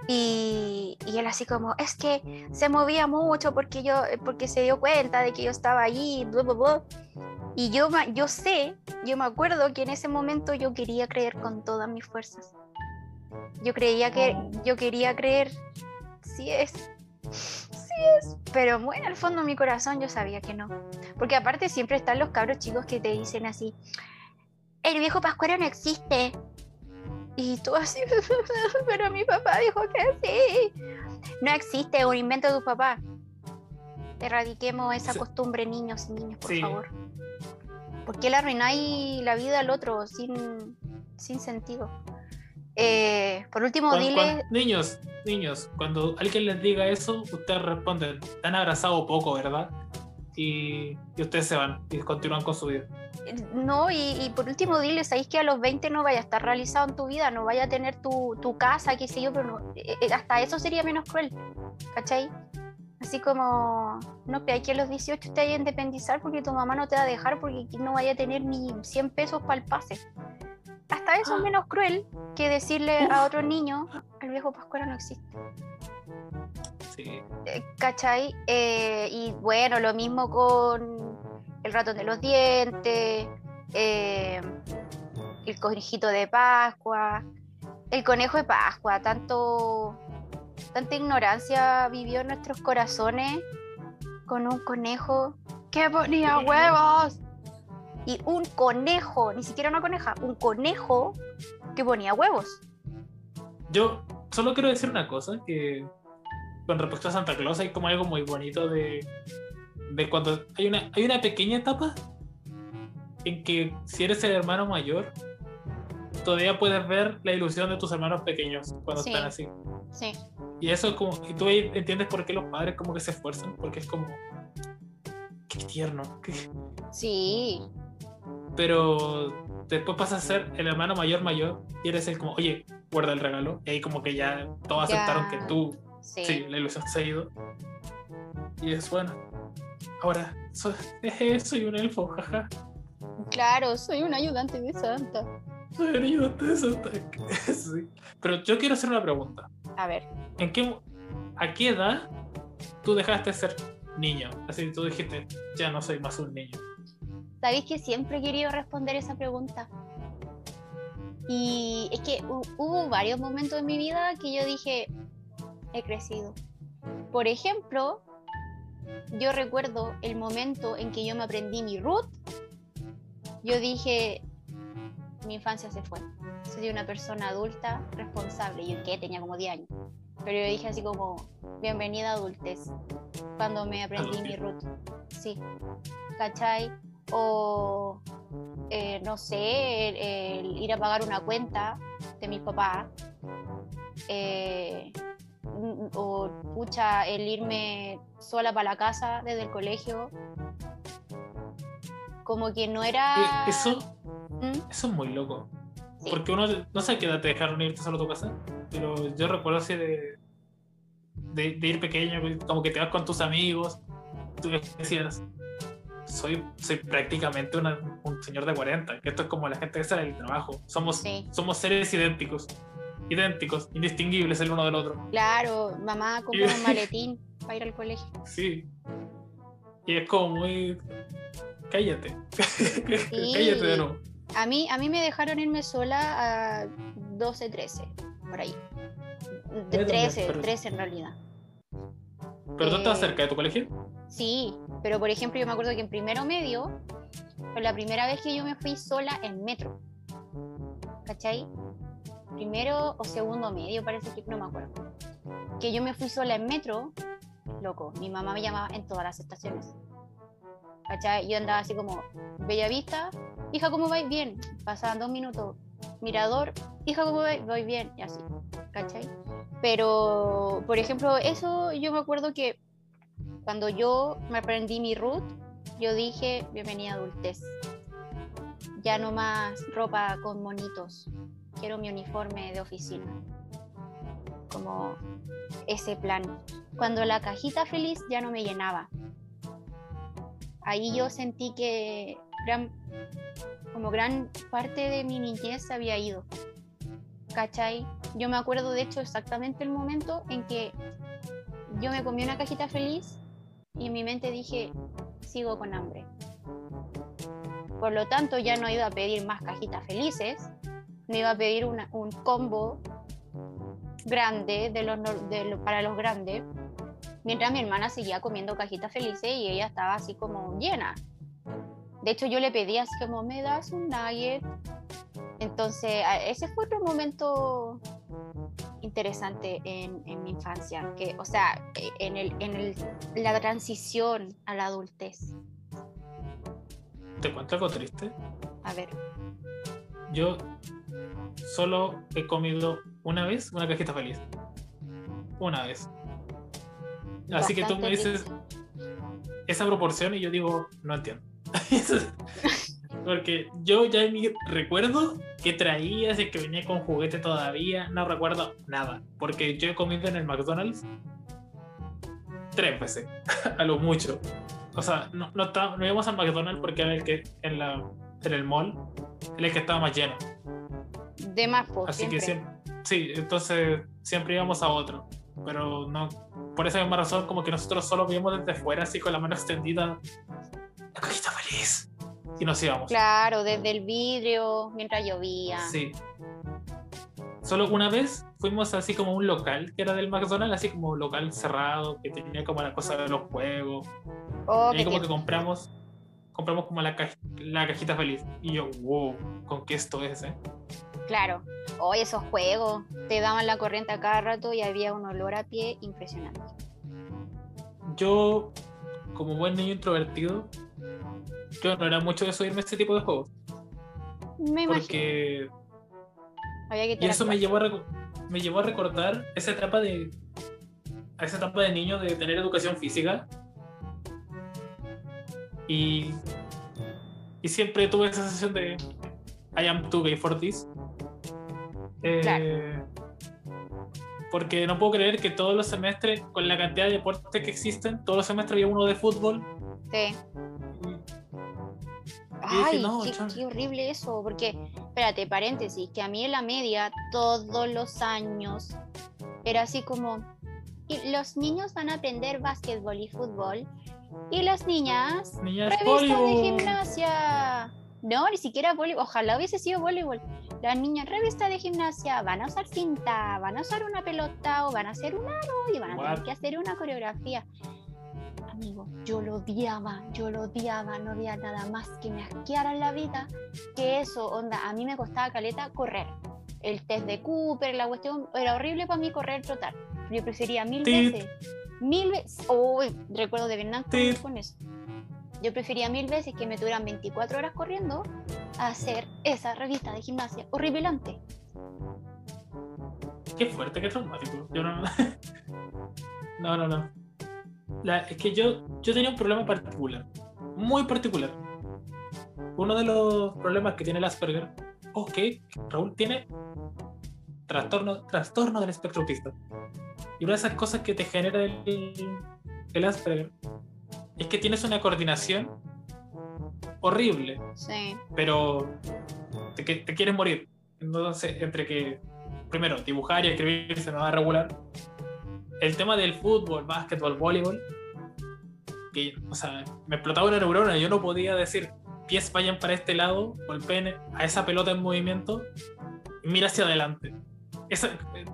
Y, y él así como, es que se movía mucho porque yo, porque se dio cuenta de que yo estaba allí, bla, bla, bla". Y yo, yo sé, yo me acuerdo que en ese momento yo quería creer con todas mis fuerzas. Yo creía que, yo quería creer, sí es, es, pero muy al fondo de mi corazón yo sabía que no. Porque aparte siempre están los cabros chicos que te dicen así, el viejo Pascuero no existe. Y tú así, <laughs> pero mi papá dijo que sí. No existe, un invento de tu papá. Erradiquemos esa Sí. costumbre, niños y niñas, por Sí. favor. ¿Por qué le arruináis la vida al otro sin, sin sentido? Eh, por último, Cuan- dile. cuan- niños, niños, cuando alguien les diga eso, ustedes responden, han abrazado poco, ¿verdad? Y, y ustedes se van y continúan con su vida. No, y, y por último, dile, sabéis que a los 20 no vaya a estar realizado en tu vida, no vaya a tener tu, tu casa, qué sé yo, pero no- eh, eh, hasta eso sería menos cruel, ¿cachai? Así como, no creáis que a los 18 te vaya a independizar porque tu mamá no te va a dejar porque no vaya a tener ni 100 pesos para el pase. Hasta eso es menos cruel que decirle a otro niño, el viejo Pascuero no existe. Sí. Eh, ¿Cachai? Eh, y bueno, lo mismo con el ratón de los dientes, eh, el conejito de Pascua, el conejo de Pascua, tanto, tanta ignorancia vivió en nuestros corazones con un conejo que ponía huevos. Y un conejo, ni siquiera una coneja, un conejo que ponía huevos. Yo solo quiero decir una cosa, que con respecto a Santa Claus hay como algo muy bonito de, de cuando hay una, hay una pequeña etapa en que si eres el hermano mayor, todavía puedes ver la ilusión de tus hermanos pequeños cuando Sí. están así. Sí, Y eso es como, y tú ahí entiendes por qué los padres como que se esfuerzan, porque es como, qué tierno. qué- sí, Pero después pasas a ser el hermano mayor mayor y eres el como, oye, guarda el regalo. Y ahí como que ya todos Ya. aceptaron que tú, sí. sí, la ilusión se ha ido. Y es bueno. Ahora, soy, soy un elfo, jaja. Claro, soy un ayudante de Santa. Soy un ayudante de Santa. <laughs> Sí. Pero yo quiero hacer una pregunta. A ver, ¿En qué, ¿A qué edad tú dejaste de ser niño? Así tú dijiste, ya no soy más un niño. ¿Sabéis que siempre he querido responder esa pregunta? Y es que hu- hubo varios momentos en mi vida que yo dije, he crecido. Por ejemplo, yo recuerdo el momento en que yo me aprendí mi root. Yo dije, mi infancia se fue. Soy una persona adulta, responsable. ¿Y yo qué? Tenía como 10 años. Pero yo dije así como, bienvenida adultez. Cuando me aprendí mi root. Sí. ¿Cachai? O, eh, no sé, el, el ir a pagar una cuenta de mis papás. eh, o, pucha, el irme sola para la casa desde el colegio. Como que no era... Eh, Eso, ¿Mm? eso es muy loco. Sí. Porque uno no sé qué edad te dejaron irte solo a tu casa, pero yo recuerdo así de, de, de ir pequeño, como que te vas con tus amigos, tú decías, soy, soy prácticamente una- un señor de 40, que esto es como la gente que sale del trabajo, somos, Sí. somos seres idénticos, idénticos, indistinguibles el uno del otro, Claro, mamá compró un <laughs> maletín para ir al colegio. sí. Y es como muy... Cállate, <laughs> cállate de nuevo. A mí, a mí me dejaron irme sola a 12, 13, por ahí. De también, 13, pero- 13 en realidad. ¿Pero tú estabas Eh, cerca de tu colegio? Sí, pero por ejemplo yo me acuerdo que en primero medio fue la primera vez que yo me fui sola en metro. ¿Cachai? Primero o segundo medio parece que no me acuerdo. Que yo me fui sola en metro, loco, mi mamá me llamaba en todas las estaciones. ¿Cachai? Yo andaba así como, Bellavista, hija, ¿cómo vais? Bien. Pasaban dos minutos. Mirador, hija, ¿cómo vais? Voy bien. Y así. ¿Cachai? Pero, por ejemplo, eso yo me acuerdo que cuando yo me aprendí mi root, yo dije, bienvenida adultez. Ya no más ropa con monitos. Quiero mi uniforme de oficina. Como ese plan. Cuando la cajita feliz ya no me llenaba. Ahí yo sentí que gran, como gran parte de mi niñez había ido. ¿Cachai? Yo me acuerdo de hecho exactamente el momento en que yo me comí una cajita feliz y en mi mente dije, sigo con hambre. Por lo tanto, ya no iba a pedir más cajitas felices, me iba a pedir una- un combo grande de los, de lo- para los grandes, mientras mi hermana seguía comiendo cajitas felices y ella estaba así como llena. De hecho, yo le pedí así como, ¿me das un nugget? Entonces, ese fue otro momento interesante en, en mi infancia, que, o sea, eh, en, el, en el, la transición a la adultez. ¿Te cuento algo triste? A ver, Yo solo he comido una vez una cajita feliz. Una vez. Así que tú me dices triste. esa proporción y yo digo, no entiendo. <laughs> Porque yo ya en mi recuerdo que traía, si que venía con juguete todavía, no recuerdo nada. Porque yo he comido en el McDonald's tres veces, <laughs> a lo mucho. O sea, no, no, está- no íbamos al McDonald's porque era el que en, la, en el mall, era el que estaba más lleno. De más, pues, Así que siempre. siempre, sí, entonces siempre íbamos a otro. Pero no, por esa misma razón, como que nosotros solo veíamos desde fuera, así con la mano extendida, la cajita feliz. Y nos íbamos. Claro, desde el vidrio, mientras llovía. Sí. Solo una vez fuimos así como a un local que era del McDonald's, así como local cerrado, que tenía como la cosa de los juegos. Oh, y ahí como que compramos compramos como la, la cajita feliz. Y yo, wow, ¿con qué esto es? Eh? Claro. Hoy esos juegos te daban la corriente a cada rato y había un olor a pie impresionante. Yo, como buen niño introvertido, yo no era mucho de subirme a este tipo de juegos. Me imagino. Porque Había que Y eso me llevó, a me llevó a recordar esa etapa de a esa etapa de niño de tener educación física. Y, y siempre tuve esa sensación de I am too gay for this. Eh, Porque no puedo creer que todos los semestres, con la cantidad de deportes que existen, todos los semestres había uno de fútbol. Sí. Dije, Ay, no, qué, chon. qué horrible eso, porque, espérate, paréntesis, que a mí en la media todos los años era así como, y los niños van a aprender básquetbol y fútbol, y las niñas, Niñas, revista de gimnasia. No, ni siquiera voleibol, ojalá hubiese sido voleibol. Las niñas, revista de gimnasia, van a usar cinta, van a usar una pelota o van a hacer un aro y van a tener que hacer una coreografía. Yo lo odiaba, yo lo odiaba, no había nada más que me asqueara en la vida que eso, onda, a mí me costaba caleta correr. El test de Cooper, la cuestión, era horrible para mí correr, trotar. Yo prefería mil Tit. veces, mil veces, uy, recuerdo de Vietnam con- eso. Yo prefería mil veces que me tuvieran 24 horas corriendo a hacer esa revista de gimnasia horripilante. Qué fuerte, qué traumático. Yo no. <laughs> No, no, no. La- es que yo, yo tenía un problema particular. Muy particular. Uno de los problemas que tiene el Asperger. Ok, Raúl tiene trastorno, trastorno del espectro autista. Y una de esas cosas que te genera el, el Asperger es que tienes una coordinación horrible Sí, pero te, te quieres morir. Entonces, entre que, primero, dibujar y escribir se me va a regular. El tema del fútbol, básquetbol, voleibol, que, o sea, me explotaba una neurona. Yo no podía decir, pies vayan para este lado, golpeen a esa pelota en movimiento y mira hacia adelante. Esa- eh,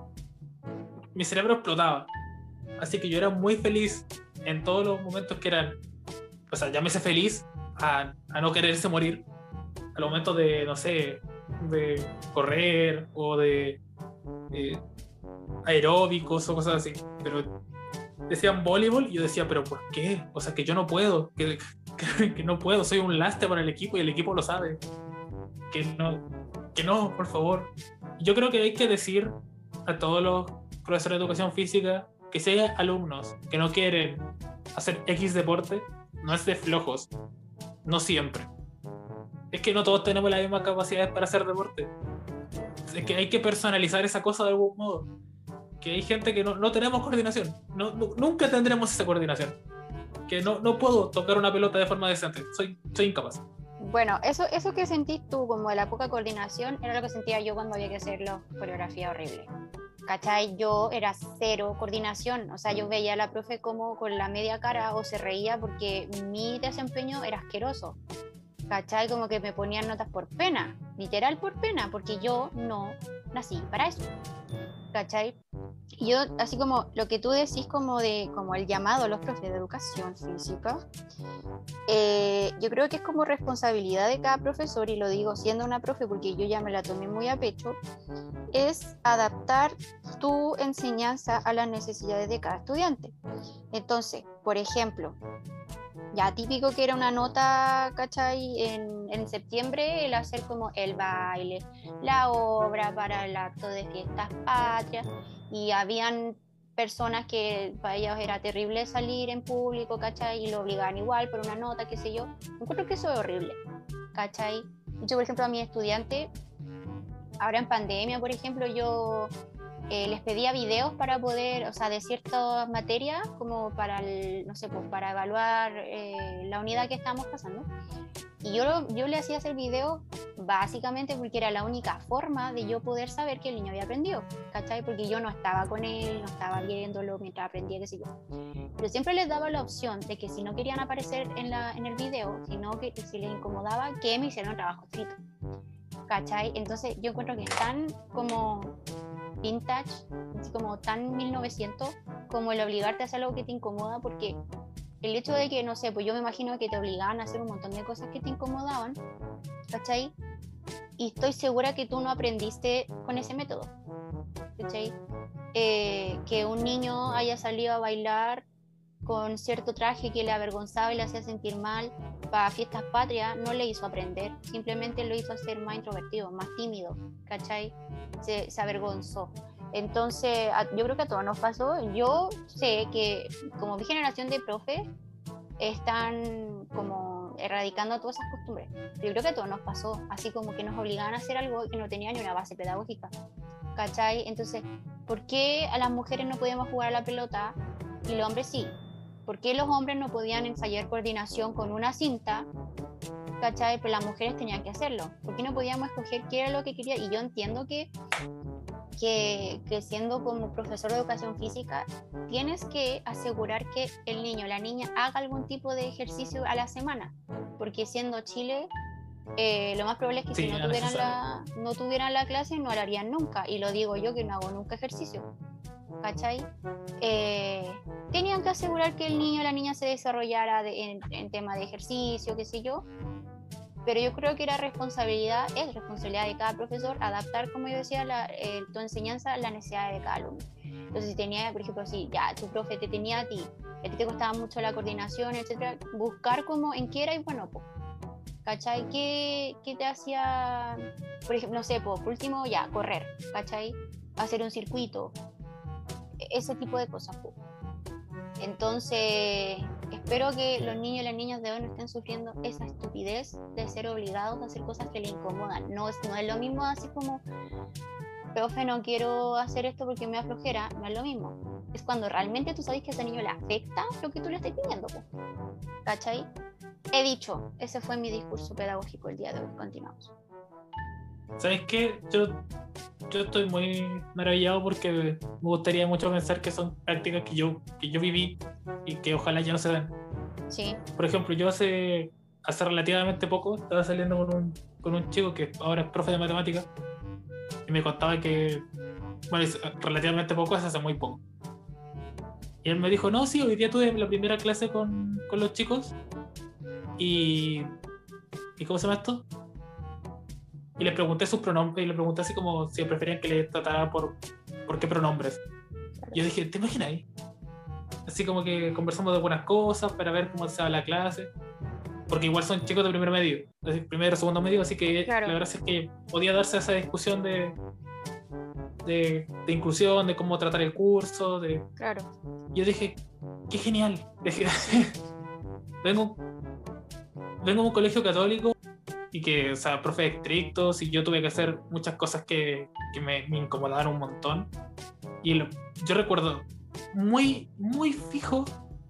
mi cerebro explotaba. Así que yo era muy feliz en todos los momentos que eran, o sea, llámese feliz a, a no quererse morir al momento de, no sé, de correr o de eh, aeróbicos o cosas así. Pero decían voleibol y yo decía, pero ¿por qué? O sea, que yo no puedo, que, que, que no puedo, soy un lastre para el equipo y el equipo lo sabe. Que no, que no, por favor. Yo creo que hay que decir a todos los profesores de educación física que si hay alumnos que no quieren hacer X deporte, no es de flojos, no siempre. Es que no todos tenemos las mismas capacidades para hacer deporte. Es que hay que personalizar esa cosa de algún modo. Que hay gente que no, no tenemos coordinación. No, nu- nunca tendremos esa coordinación. Que no, no puedo tocar una pelota de forma decente. Soy, soy incapaz. Bueno, eso, eso que sentís tú como de la poca coordinación era lo que sentía yo cuando había que hacer la coreografía horrible. ¿Cachai? Yo era cero coordinación, o sea, yo veía a la profe como con la media cara o se reía porque mi desempeño era asqueroso. ¿Cachai? Como que me ponían notas por pena, literal por pena, porque yo no nací para eso. ¿Cachai? Yo, así como lo que tú decís como de como el llamado a los profes de educación física, eh, yo creo que es como responsabilidad de cada profesor, y lo digo siendo una profe porque yo ya me la tomé muy a pecho, es adaptar tu enseñanza a las necesidades de cada estudiante. Entonces, por ejemplo, ya típico que era una nota, ¿cachai? En, en septiembre el hacer como el baile, la obra para el acto de fiestas patrias, y habían personas que para ellos era terrible salir en público, ¿cachai? Y lo obligaban igual por una nota, qué sé yo. Encuentro que eso es horrible, ¿cachai? Yo, por ejemplo, a mi estudiante, ahora en pandemia, por ejemplo, yo eh, les pedía videos para poder, o sea, de ciertas materias, como para, el, no sé, pues, para evaluar eh, la unidad que estamos pasando. Y yo, yo le hacía hacer videos básicamente porque era la única forma de yo poder saber que el niño había aprendido, ¿cachai? Porque yo no estaba con él, no estaba viéndolo mientras aprendía, qué sé yo. Pero siempre les daba la opción de que si no querían aparecer en, la, en el video, sino que si les incomodaba, que me hicieran un trabajo escrito. ¿Cachai? Entonces yo encuentro que es tan como vintage, así como tan 1900, como el obligarte a hacer algo que te incomoda, porque el hecho de que, no sé, pues yo me imagino que te obligaban a hacer un montón de cosas que te incomodaban, ¿cachai? Y estoy segura que tú no aprendiste con ese método, ¿cachai? Eh, que un niño haya salido a bailar con cierto traje que le avergonzaba y le hacía sentir mal para fiestas patrias, no le hizo aprender, simplemente lo hizo ser más introvertido, más tímido, ¿cachai? Se, se avergonzó. Entonces, yo creo que a todos nos pasó. Yo sé que como mi generación de profe están como erradicando todas esas costumbres. Yo creo que a todos nos pasó, así como que nos obligaban a hacer algo que no tenía ni una base pedagógica. ¿Cachai? Entonces, ¿por qué a las mujeres no podíamos jugar a la pelota y los hombres sí? ¿Por qué los hombres no podían ensayar coordinación con una cinta? ¿Cachai? Pero las mujeres tenían que hacerlo. ¿Por qué no podíamos escoger qué era lo que quería? Y yo entiendo que, que, que siendo como profesor de educación física, tienes que asegurar que el niño o la niña haga algún tipo de ejercicio a la semana. Porque siendo Chile, eh, lo más probable es que Sí, si no era tuvieran, la, no tuvieran la clase, no lo harían nunca. Y lo digo yo que no hago nunca ejercicio. ¿Cachai? Eh, tenían que asegurar que el niño o la niña se desarrollara de- en, en tema de ejercicio, qué sé yo. Pero yo creo que era responsabilidad, es responsabilidad de cada profesor adaptar, como yo decía, la, eh, tu enseñanza a la necesidad de cada alumno. Entonces, si tenía, por ejemplo, si ya tu profe te tenía a ti, a ti te costaba mucho la coordinación, etcétera, buscar como en qué era y bueno, pues, ¿cachai? ¿Qué, ¿Qué te hacía, por ejemplo, no sé, po, por último, ya, correr, ¿cachai? Hacer un circuito, ese tipo de cosas. Entonces, espero que los niños y las niñas de hoy no estén sufriendo esa estupidez de ser obligados a hacer cosas que les incomodan. No es, no es lo mismo así como, profe, no quiero hacer esto porque me da flojera, no es lo mismo. Es cuando realmente tú sabes que a ese niño le afecta lo que tú le estás pidiendo. ¿Cachai? He dicho, ese fue mi discurso pedagógico el día de hoy. Continuamos. ¿Sabes qué? Yo, yo estoy muy maravillado porque me gustaría mucho pensar que son prácticas que yo, que yo viví y que ojalá ya no se den. Sí, Por ejemplo, yo hace, hace relativamente poco estaba saliendo con un, con un chico que ahora es profe de matemáticas y me contaba que, bueno, relativamente poco es hace muy poco. Y él me dijo, no, sí, hoy día tuve la primera clase con, con los chicos y... ¿Y cómo se llama esto? Y le pregunté sus pronombres y le pregunté así como si preferían que le tratara por, por qué pronombres. Y yo dije, ¿te imaginas ahí? Así como que conversamos de buenas cosas para ver cómo se va la clase. Porque igual son chicos de primer medio, primero, segundo medio, así que Claro. la verdad es que podía darse esa discusión de, de, de inclusión, de cómo tratar el curso. De... claro. Yo dije, qué genial. <laughs> Dije, vengo, vengo de un colegio católico y que, o sea, profe estrictos y yo tuve que hacer muchas cosas que, que me, me incomodaron un montón. Y lo- yo recuerdo muy, muy fijo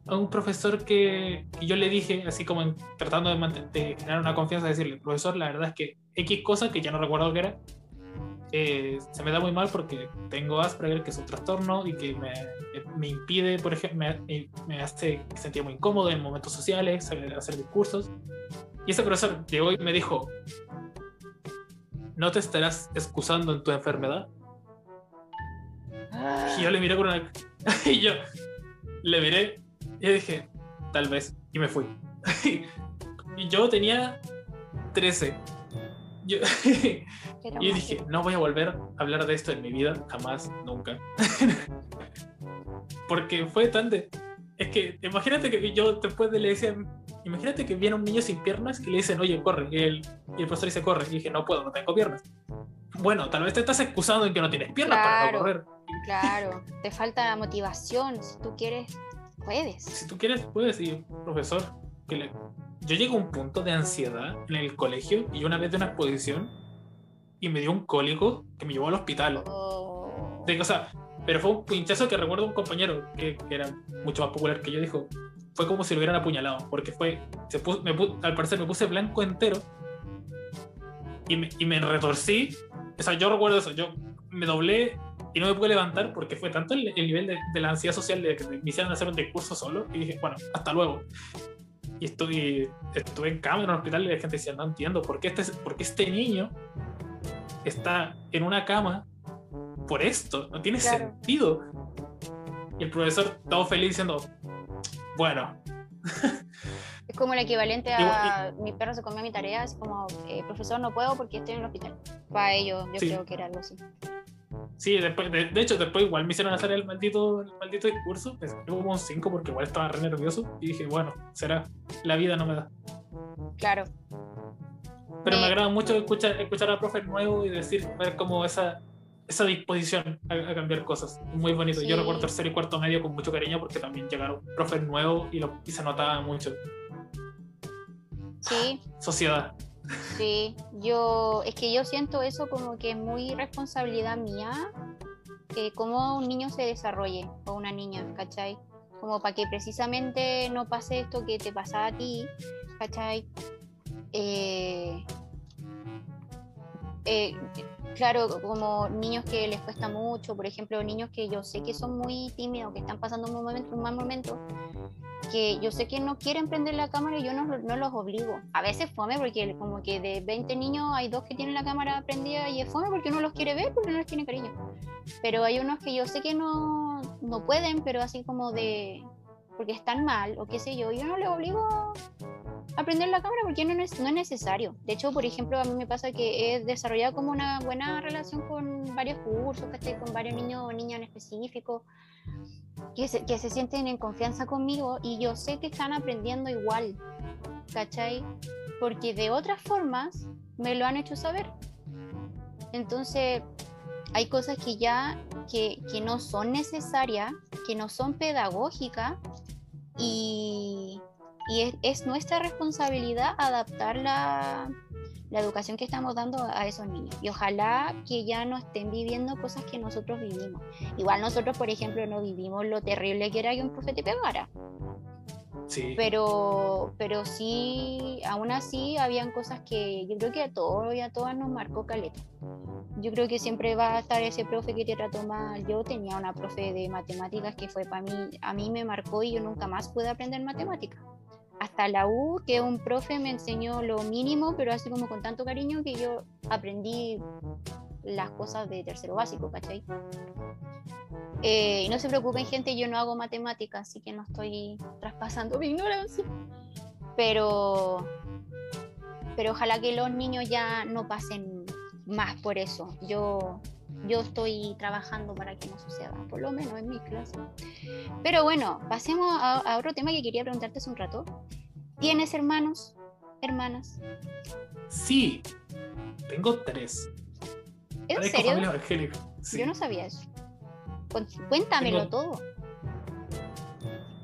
a un profesor que, que yo le dije, así como en- tratando de, de generar una confianza, decirle, profesor, la verdad es que X cosa, que ya no recuerdo qué era, eh, se me da muy mal porque tengo Asperger, que es un trastorno y que me, me impide, por ejemplo, me, me hace sentir muy incómodo en momentos sociales, hacer discursos. Y ese profesor llegó y me dijo, ¿no te estarás excusando en tu enfermedad? Y yo le miré con una... <laughs> y yo le miré y dije, tal vez, y me fui. <laughs> y yo tenía 13. Yo, <laughs> y dije, no voy a volver a hablar de esto en mi vida, jamás, nunca. Porque fue tan de... Es que imagínate que yo después de le decían, imagínate que viene un niño sin piernas que le dicen, oye, corre. Y el, y el profesor dice, corre. Y dije, no puedo, no tengo piernas. Bueno, tal vez te estás excusando en que no tienes piernas para Claro. no correr. Claro, te falta la motivación. Si tú quieres, puedes. Si tú quieres, puedes ir, profesor. Que le... Yo llegué a un punto de ansiedad en el colegio y una vez de una exposición y me dio un cólico que me llevó al hospital. Oh, De, o sea, pero fue un pinchazo que recuerdo a un compañero que, que era mucho más popular que yo, dijo, fue como si lo hubieran apuñalado, porque fue, se pu- me pu- al parecer me puse blanco entero y me, y me retorcí, o sea, yo recuerdo eso, yo me doblé y no me pude levantar porque fue tanto el, el nivel de, de la ansiedad social de que me hicieran hacer un discurso solo y dije, bueno, hasta luego. Y estuve, estuve en cama en un hospital y la gente decía, no entiendo, ¿por qué este, por qué este niño está en una cama por esto, no tiene Claro. sentido. Y el profesor todo feliz diciendo, bueno, Es como el equivalente a mi perro se comió mi tarea, así como, eh, profesor, no puedo porque estoy en el hospital. Para ellos, yo Sí. creo que era algo así. sí, después, de, de hecho después igual me hicieron hacer el maldito, el maldito discurso, me salió como un 5 porque igual estaba re nervioso y dije, bueno, será, la vida no me da. Claro. Pero me Me- agrada mucho escuchar, escuchar a profe nuevo y decir, ver como esa, esa disposición a, a cambiar cosas. Muy bonito. Yo Sí. recuerdo tercero y cuarto medio con mucho cariño porque también llegaron profes nuevos y, lo, y se notaba mucho. Sí, Sociedad. sí. Yo, es que yo siento eso como que es muy responsabilidad mía, eh, cómo un niño se desarrolle o una niña, ¿cachai? Como para que precisamente no pase esto que te pasa a ti, ¿cachai? Eh, eh, claro, como niños que les cuesta mucho, por ejemplo, niños que yo sé que son muy tímidos, que están pasando un, momento, un mal momento, que yo sé que no quieren prender la cámara y yo no, no los obligo. A veces fome porque como que de 20 niños hay dos que tienen la cámara prendida y es fome porque uno los quiere ver porque no les tiene cariño. Pero hay unos que yo sé que no, no pueden, pero así como de... porque están mal o qué sé yo, yo no les obligo a prender la cámara porque no es, no es necesario. De hecho, por ejemplo, a mí me pasa que he desarrollado como una buena relación con varios cursos, con varios niños o niñas en específico, que se, que se sienten en confianza conmigo y yo sé que están aprendiendo igual, ¿cachai? Porque de otras formas me lo han hecho saber. Entonces, hay cosas que ya que, que no son necesarias, que no son pedagógicas y, y es, es nuestra responsabilidad adaptar la, la educación que estamos dando a esos niños. Y ojalá que ya no estén viviendo cosas que nosotros vivimos. Igual nosotros, por ejemplo, no vivimos lo terrible que era que un profe te pegara, Sí. pero, pero sí, aún así, habían cosas que yo creo que a todos y a todas nos marcó caleta. Yo creo que siempre va a estar ese profe que te trató mal. Yo tenía una profe de matemáticas que fue para mí, a mí me marcó y yo nunca más pude aprender matemáticas. Hasta la U, que un profe me enseñó lo mínimo, pero así como con tanto cariño que yo aprendí las cosas de tercero básico, ¿cachai? Eh, no se preocupen, gente, yo no hago matemáticas, así que no estoy traspasando <laughs> mi ignorancia. Pero, pero ojalá que los niños ya no pasen más por eso. Yo, yo estoy trabajando para que no suceda, por lo menos en mi clase. Pero bueno, pasemos a, a otro tema que quería preguntarte hace un rato. ¿Tienes hermanos, hermanas? Sí. Tengo tres. ¿En Parezco serio? evangélica. Sí. Yo no sabía eso. Cuéntamelo Tengo- todo.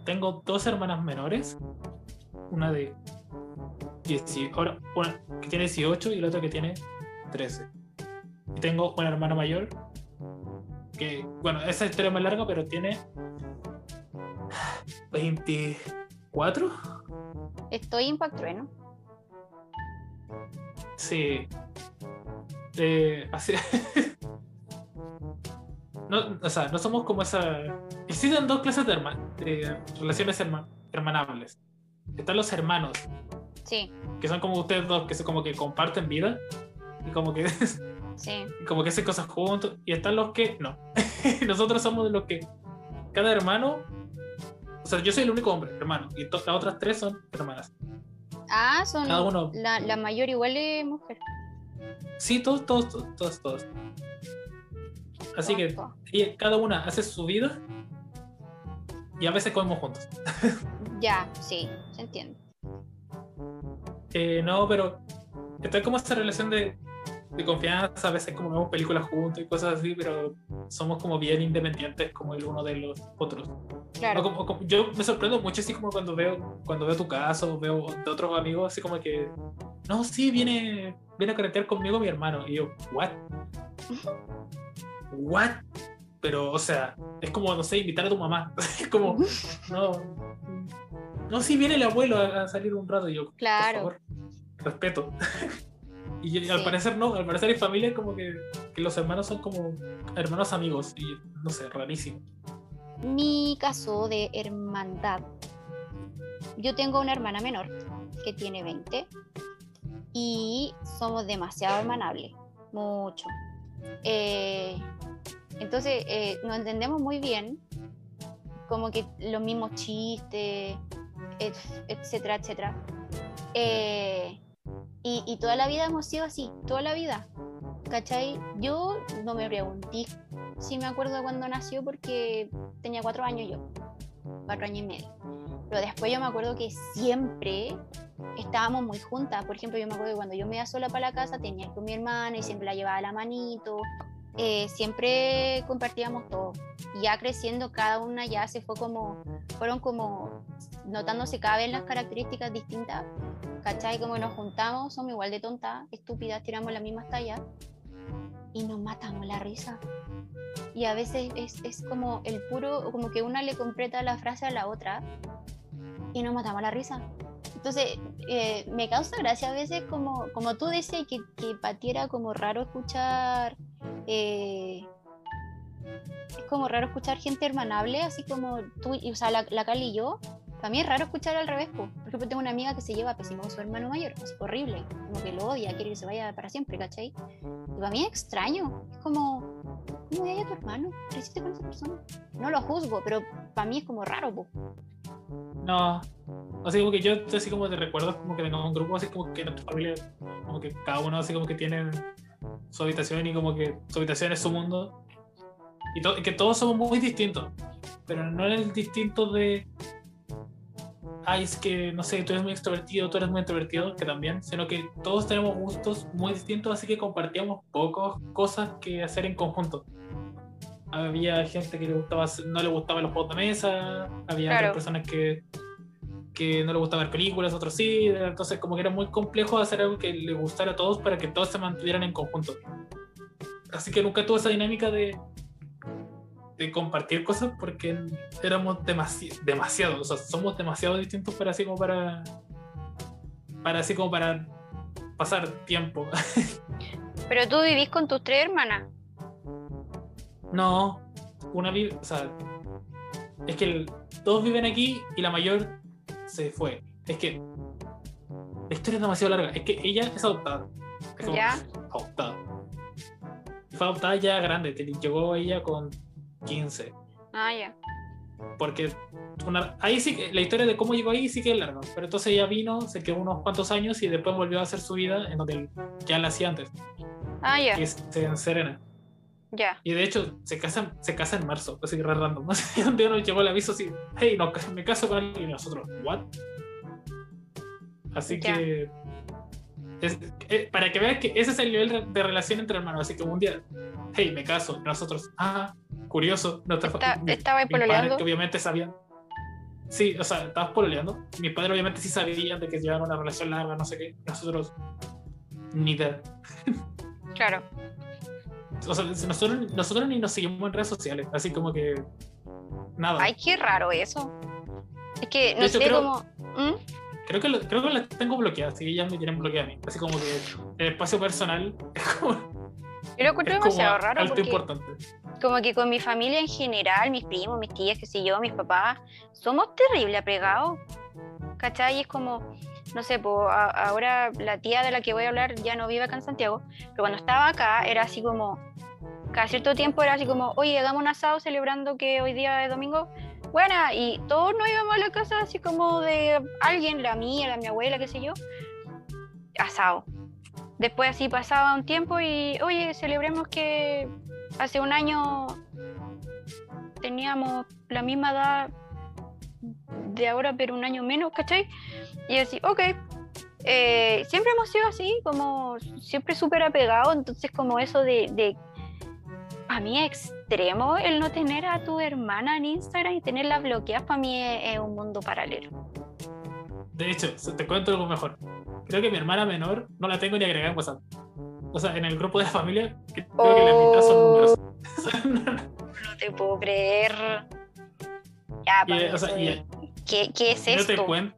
Tengo dos hermanas menores. Una de 18, ahora, una que tiene 18 y la otra que tiene 13. Y tengo una hermana mayor que, bueno, esa historia es más larga, pero tiene 24. Estoy impactrueno. Sí. Eh, así. <laughs> no, o sea, no somos como esa. Existen dos clases de, herma- de relaciones herma- hermanables. Están los hermanos, Sí, que son como ustedes dos, que se como que comparten vida y como que, <laughs> sí. como que hacen cosas juntos. Y están los que no. <laughs> Nosotros somos los que cada hermano. O sea, yo soy el único hombre, hermano, y las otras tres son hermanas. Ah, son Cada uno. la, la mayor igual es mujer. Sí, todos, todos, todos, todos. todos. Así que Ojo. y cada una hace su vida y a veces comemos juntos. <laughs> Ya, sí, se entiende. Eh, no, pero está como esta relación de, de confianza, a veces como vemos películas juntos y cosas así, pero somos como bien independientes como el uno de los otros. Claro. Como- como- yo me sorprendo mucho así como cuando veo cuando veo tu caso, veo de otros amigos así como que no, sí, viene, viene a carretear conmigo mi hermano. Y yo, ¿what? <laughs> ¿What? Pero, o sea, es como, no sé, invitar a tu mamá. <laughs> Es como, no. No, sí, viene el abuelo a, a salir un rato. Y yo, Claro. por favor, respeto. <laughs> Y, al parecer no, al parecer en familia es como que, que los hermanos son como hermanos amigos. Y no sé, rarísimo. Mi caso de hermandad. Yo tengo una hermana menor que tiene 20 y somos demasiado hermanables, mucho. Eh, Entonces, eh, nos entendemos muy bien, como que los mismos chistes, et- etcétera, etcétera. Eh, y, toda la vida hemos sido así, toda la vida. ¿Cachai? Yo no me pregunté si me acuerdo cuando nació porque tenía cuatro años yo, cuatro años y medio. Pero después yo me acuerdo que siempre estábamos muy juntas. Por ejemplo, yo me acuerdo que cuando yo me iba sola para la casa tenía con mi hermana y siempre la llevaba la manito. Eh, siempre compartíamos todo. Ya creciendo, cada una ya se fue como, fueron como notándose cada vez las características distintas. ¿Cachai? Como nos juntamos, somos igual de tontas, estúpidas, tiramos las mismas tallas y nos matamos la risa. Y a veces es, es como el puro, como que una le completa la frase a la otra y nos matamos la risa. Entonces, eh, me causa gracia a veces como, como tú decías que, que para ti era como raro escuchar, eh, es como raro escuchar gente hermanable, así como tú, o sea, la, la Cali y yo, para mí es raro escuchar al revés. po. Por ejemplo, tengo una amiga que se lleva pésimo con su hermano mayor, es horrible, como que lo odia, quiere que se vaya para siempre, ¿cachai? Y para mí es extraño, es como, ¿cómo odias a tu hermano? ¿Qué hiciste con esa persona? No lo juzgo, pero para mí es como raro, po. No. Así como que yo, así como te recuerdo, como que tengamos un grupo, así como que nuestra familia, como que cada uno así como que tiene su habitación y como que su habitación es su mundo. Y to- que todos somos muy distintos. Pero no en el distinto de. Ay, es que, no sé, tú eres muy extrovertido, tú eres muy introvertido, que también, sino que todos tenemos gustos muy distintos, así que compartíamos pocas cosas que hacer en conjunto. Había gente que le gustaba, no le gustaban los juegos de mesa, había Claro. otras personas que, que no le gustaba ver películas, otros sí, entonces como que era muy complejo hacer algo que le gustara a todos para que todos se mantuvieran en conjunto. Así que nunca tuve esa dinámica de, de compartir cosas porque éramos demasi demasiado, o sea, somos demasiado distintos para así como para, para así como para pasar tiempo. <laughs> Pero tú vivís con tus tres hermanas. No, una vive, o sea, es que el- todos viven aquí y la mayor se fue. Es que la historia es demasiado larga. Es que ella es adoptada. Es Ya. Adoptada. Fue adoptada ya grande, llegó ella con 15. Ah, ya. Porque una- ahí sí que la historia de cómo llegó ahí sí que es larga. Pero entonces ella vino, se quedó unos cuantos años y después volvió a hacer su vida en donde ya la hacía antes, Ah, ya. que es en Serena. Ya. Y de hecho, se casa, se casa en marzo, así re random. Y <laughs> un día nos llegó el aviso así, hey, no, me caso con alguien y nosotros, ¿what? Así que. Es- eh, para que vean que ese es el nivel de relación entre hermanos. Así que un día, hey, me caso. Nosotros, ah, curioso. Fa- Está- mi- ¿Estaba padres pololeando? que obviamente sabían. Sí, o sea, estabas pololeando. Mis padres obviamente sí sabían de que llevaban una relación larga, no sé qué. Nosotros, ni idea. Claro. O sea, nosotros, nosotros ni nos seguimos en redes sociales, así como que nada. Ay, qué raro eso. Es que no De hecho, sé creo- cómo. ¿Mm? Creo que, lo- creo que las tengo bloqueadas, así que ya me tienen bloqueada a mí. Así como que el espacio personal <laughs> es como, Yo lo encuentro demasiado raro alto porque importante. como que con mi familia en general, mis primos, mis tías, qué sé yo, mis papás, somos terrible apegados. ¿Cachai? Y es como, no sé, po, a- ahora la tía de la que voy a hablar ya no vive acá en Santiago, pero cuando estaba acá era así como, cada cierto tiempo era así como, oye, hagamos un asado celebrando que hoy día es domingo. Buena, y todos nos íbamos a la casa así como de alguien, la mía, la mi abuela, qué sé yo, asado. Después así pasaba un tiempo y, oye, celebremos que hace un año teníamos la misma edad de ahora, pero un año menos, ¿cachai? Y así, ok. Eh, siempre hemos sido así, como siempre súper apegados, entonces como eso de, de, a mí es extremo el no tener a tu hermana en Instagram y tenerla bloqueada, para mí es, es un mundo paralelo. De hecho, te cuento algo mejor. Creo que mi hermana menor no la tengo ni agregada en WhatsApp. O sea, en el grupo de la familia, creo que la mitad son números. No te puedo creer. Ya, Y, o sea, y- ¿Qué, qué es no te esto? cuento.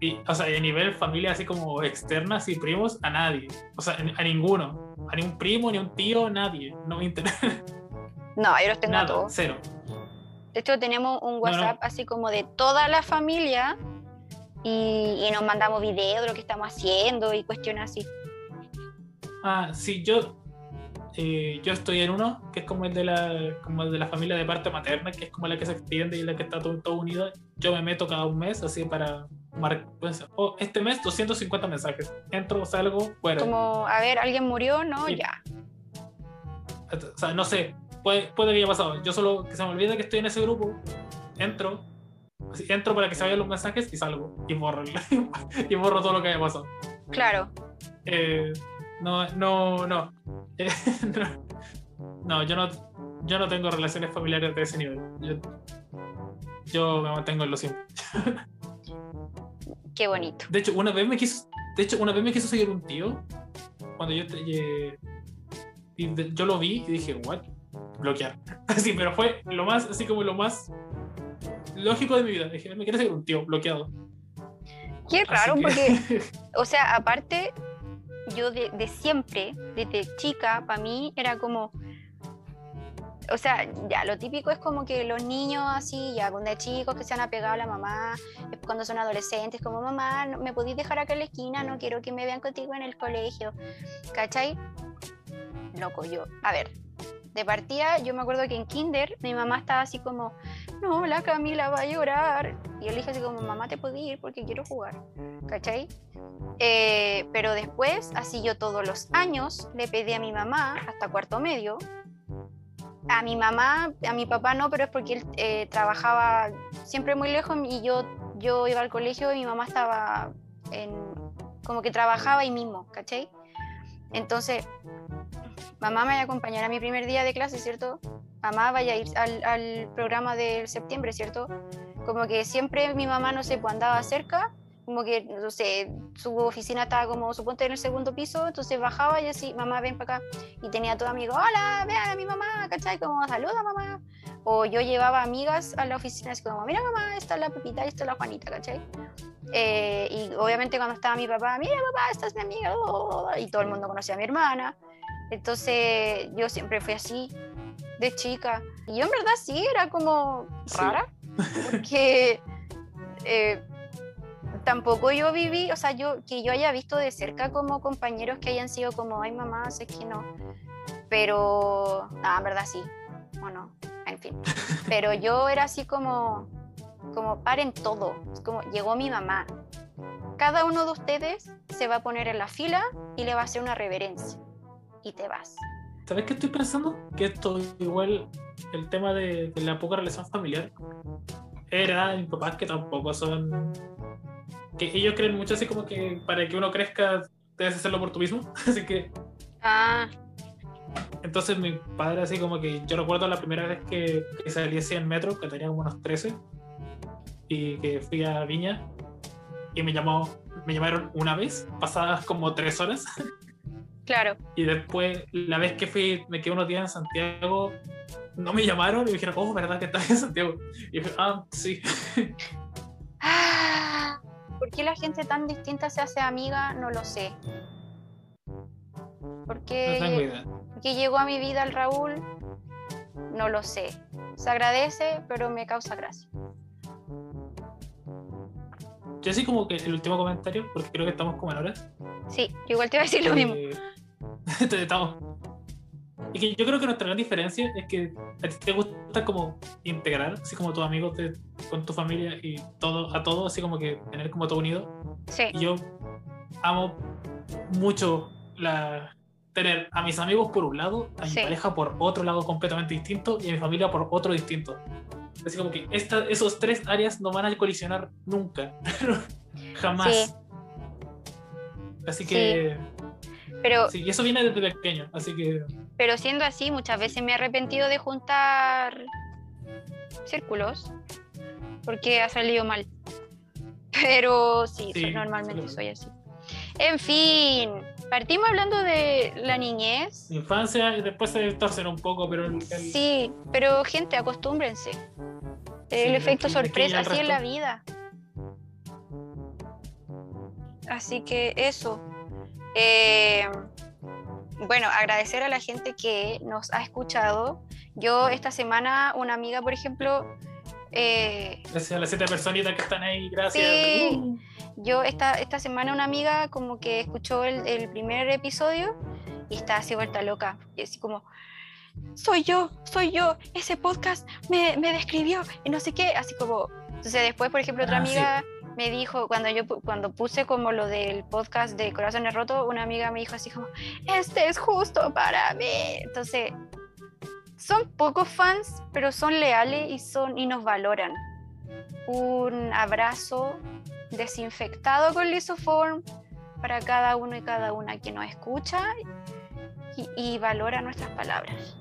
Y, o sea, y a nivel familia, así como externas y primos, a nadie. O sea, a ninguno. A ni un primo, ni un tío, nadie. No me interesa. No, yo los tengo a Nada, todos. cero. De hecho, tenemos un no. WhatsApp así como de toda la familia y, y nos mandamos videos de lo que estamos haciendo y cuestiones así. Ah, sí, yo. Eh, yo estoy en uno, que es como el de la, como el de la familia de parte materna, que es como la que se extiende y la que está todo, todo unida. Yo me meto cada un mes, así para mar- pues, oh, este mes 250 mensajes. Entro, salgo, fuera. Como, a ver, alguien murió, no, Sí. ya. O sea, no sé, puede, puede que haya pasado. Yo solo que se me olvide que estoy en ese grupo, entro, así, entro para que se vayan los mensajes y salgo y borro, <laughs> y borro todo lo que haya pasado. Claro. Eh, no, no, no. <laughs> No. Yo no, yo no tengo relaciones familiares de ese nivel. Yo, yo me mantengo en lo simple. Qué bonito. De hecho, una vez me quiso, de hecho, una vez me quiso seguir un tío cuando yo eh, y yo lo vi y dije, what? Bloquear. <laughs> Así, pero fue lo más, así como lo más lógico de mi vida. Dije, me quiere seguir un tío, bloqueado. Qué raro, que- porque, <laughs> o sea, aparte, yo de, siempre, desde chica, para mí era como. O sea, ya, lo típico es como que los niños así, ya cuando de chicos que se han apegado a la mamá, cuando son adolescentes, como mamá, ¿me podéis dejar acá en la esquina? No quiero que me vean contigo en el colegio. ¿Cachai? Loco, yo. A ver, de partida, yo me acuerdo que en Kinder mi mamá estaba así como, no, la Camila va a llorar. Y yo le dije así como, mamá, te puedo ir porque quiero jugar. ¿Cachai? Eh, pero después, así yo todos los años le pedí a mi mamá, hasta cuarto medio, a mi mamá, a mi papá no, pero es porque él eh, trabajaba siempre muy lejos y yo, yo iba al colegio y mi mamá estaba en, como que trabajaba ahí mismo, ¿cachai? Entonces, mamá me va a acompañar a mi primer día de clase, ¿cierto? Mamá vaya a ir al, al programa del septiembre, ¿cierto? Como que siempre mi mamá, no sé, pues andaba cerca, como que, no sé, su oficina estaba como, suponte, en el segundo piso, entonces bajaba y así, mamá, ven para acá. Y tenía todo amigo, hola, vean a mi mamá, ¿cachai? Como, saluda mamá. O yo llevaba amigas a la oficina, así como, mira mamá, esta es la Pepita y esta es la Juanita, ¿cachai? Eh, y obviamente cuando estaba mi papá, mira papá, esta es mi amiga, oh", y todo el mundo conocía a mi hermana. Entonces yo siempre fui así, de chica. Y yo en verdad sí, era como Sí. rara, porque eh, tampoco yo viví, o sea, yo que yo haya visto de cerca como compañeros que hayan sido como, ay mamá, sé que no. Pero, no, en verdad sí, o no, en fin. Pero yo era así como, como paren todo, es como llegó mi mamá. Cada uno de ustedes se va a poner en la fila y le va a hacer una reverencia. Y te vas. ¿Sabes qué estoy pensando? Que esto igual, el tema de, de la poca relación familiar, era mis papás que tampoco son... Que ellos creen mucho así como que para que uno crezca debes hacerlo por tú mismo. <laughs> Así que Ah, entonces mi padre así como que yo recuerdo la primera vez que, que salí así en metro, que tenía como unos 13, y que fui a Viña y me llamó, me llamaron una vez, pasadas como tres horas, <laughs> claro. y después la vez que fui, me quedé unos días en Santiago, no me llamaron y me dijeron, oh, ¿verdad que estás en Santiago? Y dije, ah, sí. Ah, ¿Por qué la gente tan distinta se hace amiga? No lo sé. ¿Por qué, por qué llegó a mi vida el Raúl? No lo sé. Se agradece, pero me causa gracia. Yo así como que el último comentario, porque creo que estamos como en horas. Sí, yo igual te iba a decir lo mismo. Eh, estamos. <laughs> Y que yo creo que nuestra gran diferencia es que a ti te gusta como integrar, así como tus amigos con tu familia y todo, a todo, así como que tener como todo unido. Sí, Y yo amo mucho la, tener a mis amigos por un lado, a mi Sí. pareja por otro lado completamente distinto y a mi familia por otro distinto. Así como que esta, esos tres áreas no van a colisionar nunca. <laughs> Jamás. Sí. Así que. Pero, Sí, y eso viene desde pequeño, así que pero siendo así, muchas veces me he arrepentido de juntar círculos porque ha salido mal. <laughs> Pero sí, normalmente soy así. En fin, partimos hablando de la niñez. infancia y después se distorsiona un poco, pero el, Sí, pero gente, acostúmbrense. El Sí, efecto sorpresa, así es la vida. Así que eso. Eh, bueno, agradecer a la gente que nos ha escuchado. Yo esta semana, una amiga, por ejemplo, eh, gracias a las siete personitas que están ahí, gracias. Sí. Yo esta, esta semana una amiga como que escuchó el, el primer episodio y está así vuelta loca. Y así como, soy yo, soy yo, ese podcast me, me describió y no sé qué, así como... Entonces después, por ejemplo, otra Ah, sí. Me dijo, cuando yo cuando puse como lo del podcast de Corazones Rotos, una amiga me dijo así como, este es justo para mí. Entonces, son pocos fans, pero son leales y, son, y nos valoran. Un abrazo desinfectado con Lisoform para cada uno y cada una que nos escucha y, valora nuestras palabras.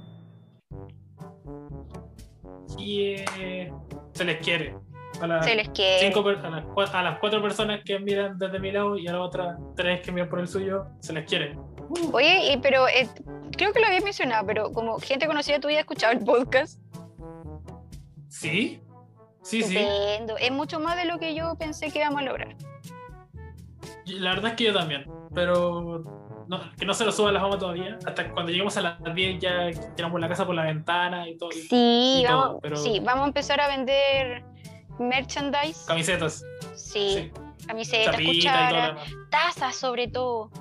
Y eh, se les quiere. A las, Se les cinco a, las, cua- a las cuatro personas que miran desde mi lado y a las otras tres que miran por el suyo, se les quiere. Oye, y- pero eh, creo que lo había mencionado, pero como gente conocida tuya ha escuchado el podcast. ¿Sí? Sí, sí. Es mucho más de lo que yo pensé que íbamos a lograr. La verdad es que yo también, pero no- que no se lo suba a la fama todavía. Hasta cuando lleguemos a las 10 ya tiramos la casa por la ventana y todo. Sí, y todo, vamos, pero- sí, vamos a empezar a vender merchandise. Camisetas, Sí, sí, camisetas, cucharas, tazas sobre todo.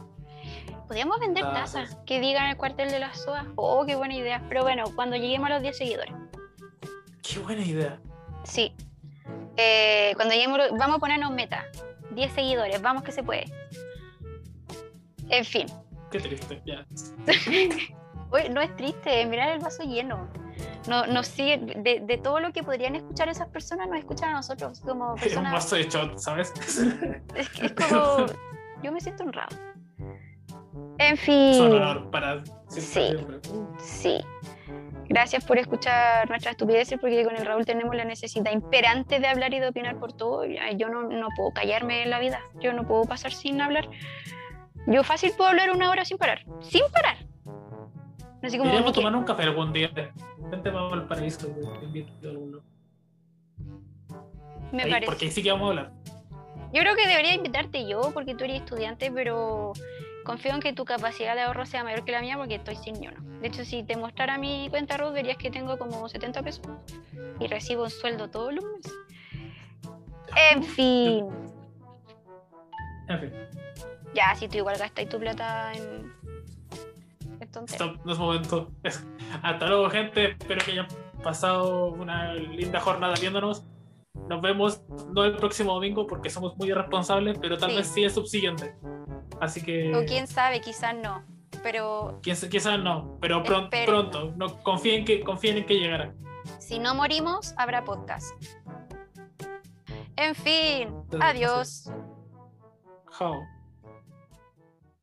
Podríamos vender Tazas. tazas que digan el cuartel de las SOA. Oh, qué buena idea. Pero bueno, cuando lleguemos a los 10 seguidores. Qué buena idea. Sí. Eh, cuando lleguemos, vamos a ponernos meta. 10 seguidores, vamos que se puede. En fin. Qué triste, ya. <laughs> Oye, no es triste, mirar el vaso lleno. No, no sigue, de, de todo lo que podrían escuchar esas personas, nos escuchan a nosotros como <laughs> Un personas. de shot, ¿sabes? Es, que es como. Yo me siento honrado. En Es fin. un honor para Sí. Sí. Gracias por escuchar nuestras estupideces, porque con el Raúl tenemos la necesidad imperante de hablar y de opinar por todo. Yo no, no puedo callarme en la vida. Yo no puedo pasar sin hablar. Yo fácil puedo hablar una hora sin parar. Sin parar. Así como. Ni que- tomar un café algún día. Vente vamos al paraíso, te invito a algún lado. me Ahí, parece. Porque ahí sí que vamos a hablar. Yo creo que debería invitarte yo porque tú eres estudiante, pero confío en que tu capacidad de ahorro sea mayor que la mía porque estoy sin ni uno. De hecho, si te mostrara mi cuenta Ruth, verías que tengo como 70 pesos y recibo un sueldo todos los meses. En fin, En fin, ya, si tú igual gastas tu plata en. Tonterías. stop, no es momento. <laughs> Hasta luego, gente. Espero que hayan pasado una linda jornada viéndonos. Nos vemos no el próximo domingo porque somos muy irresponsables, pero tal Sí. vez sí el subsiguiente. Así que. O quién sabe, quizás no. Pero Quizás no, pero pron- Espero. pronto. No, confíen, que, confíen en que llegará. si no morimos, habrá podcast. En fin, Entonces, adiós. Chao.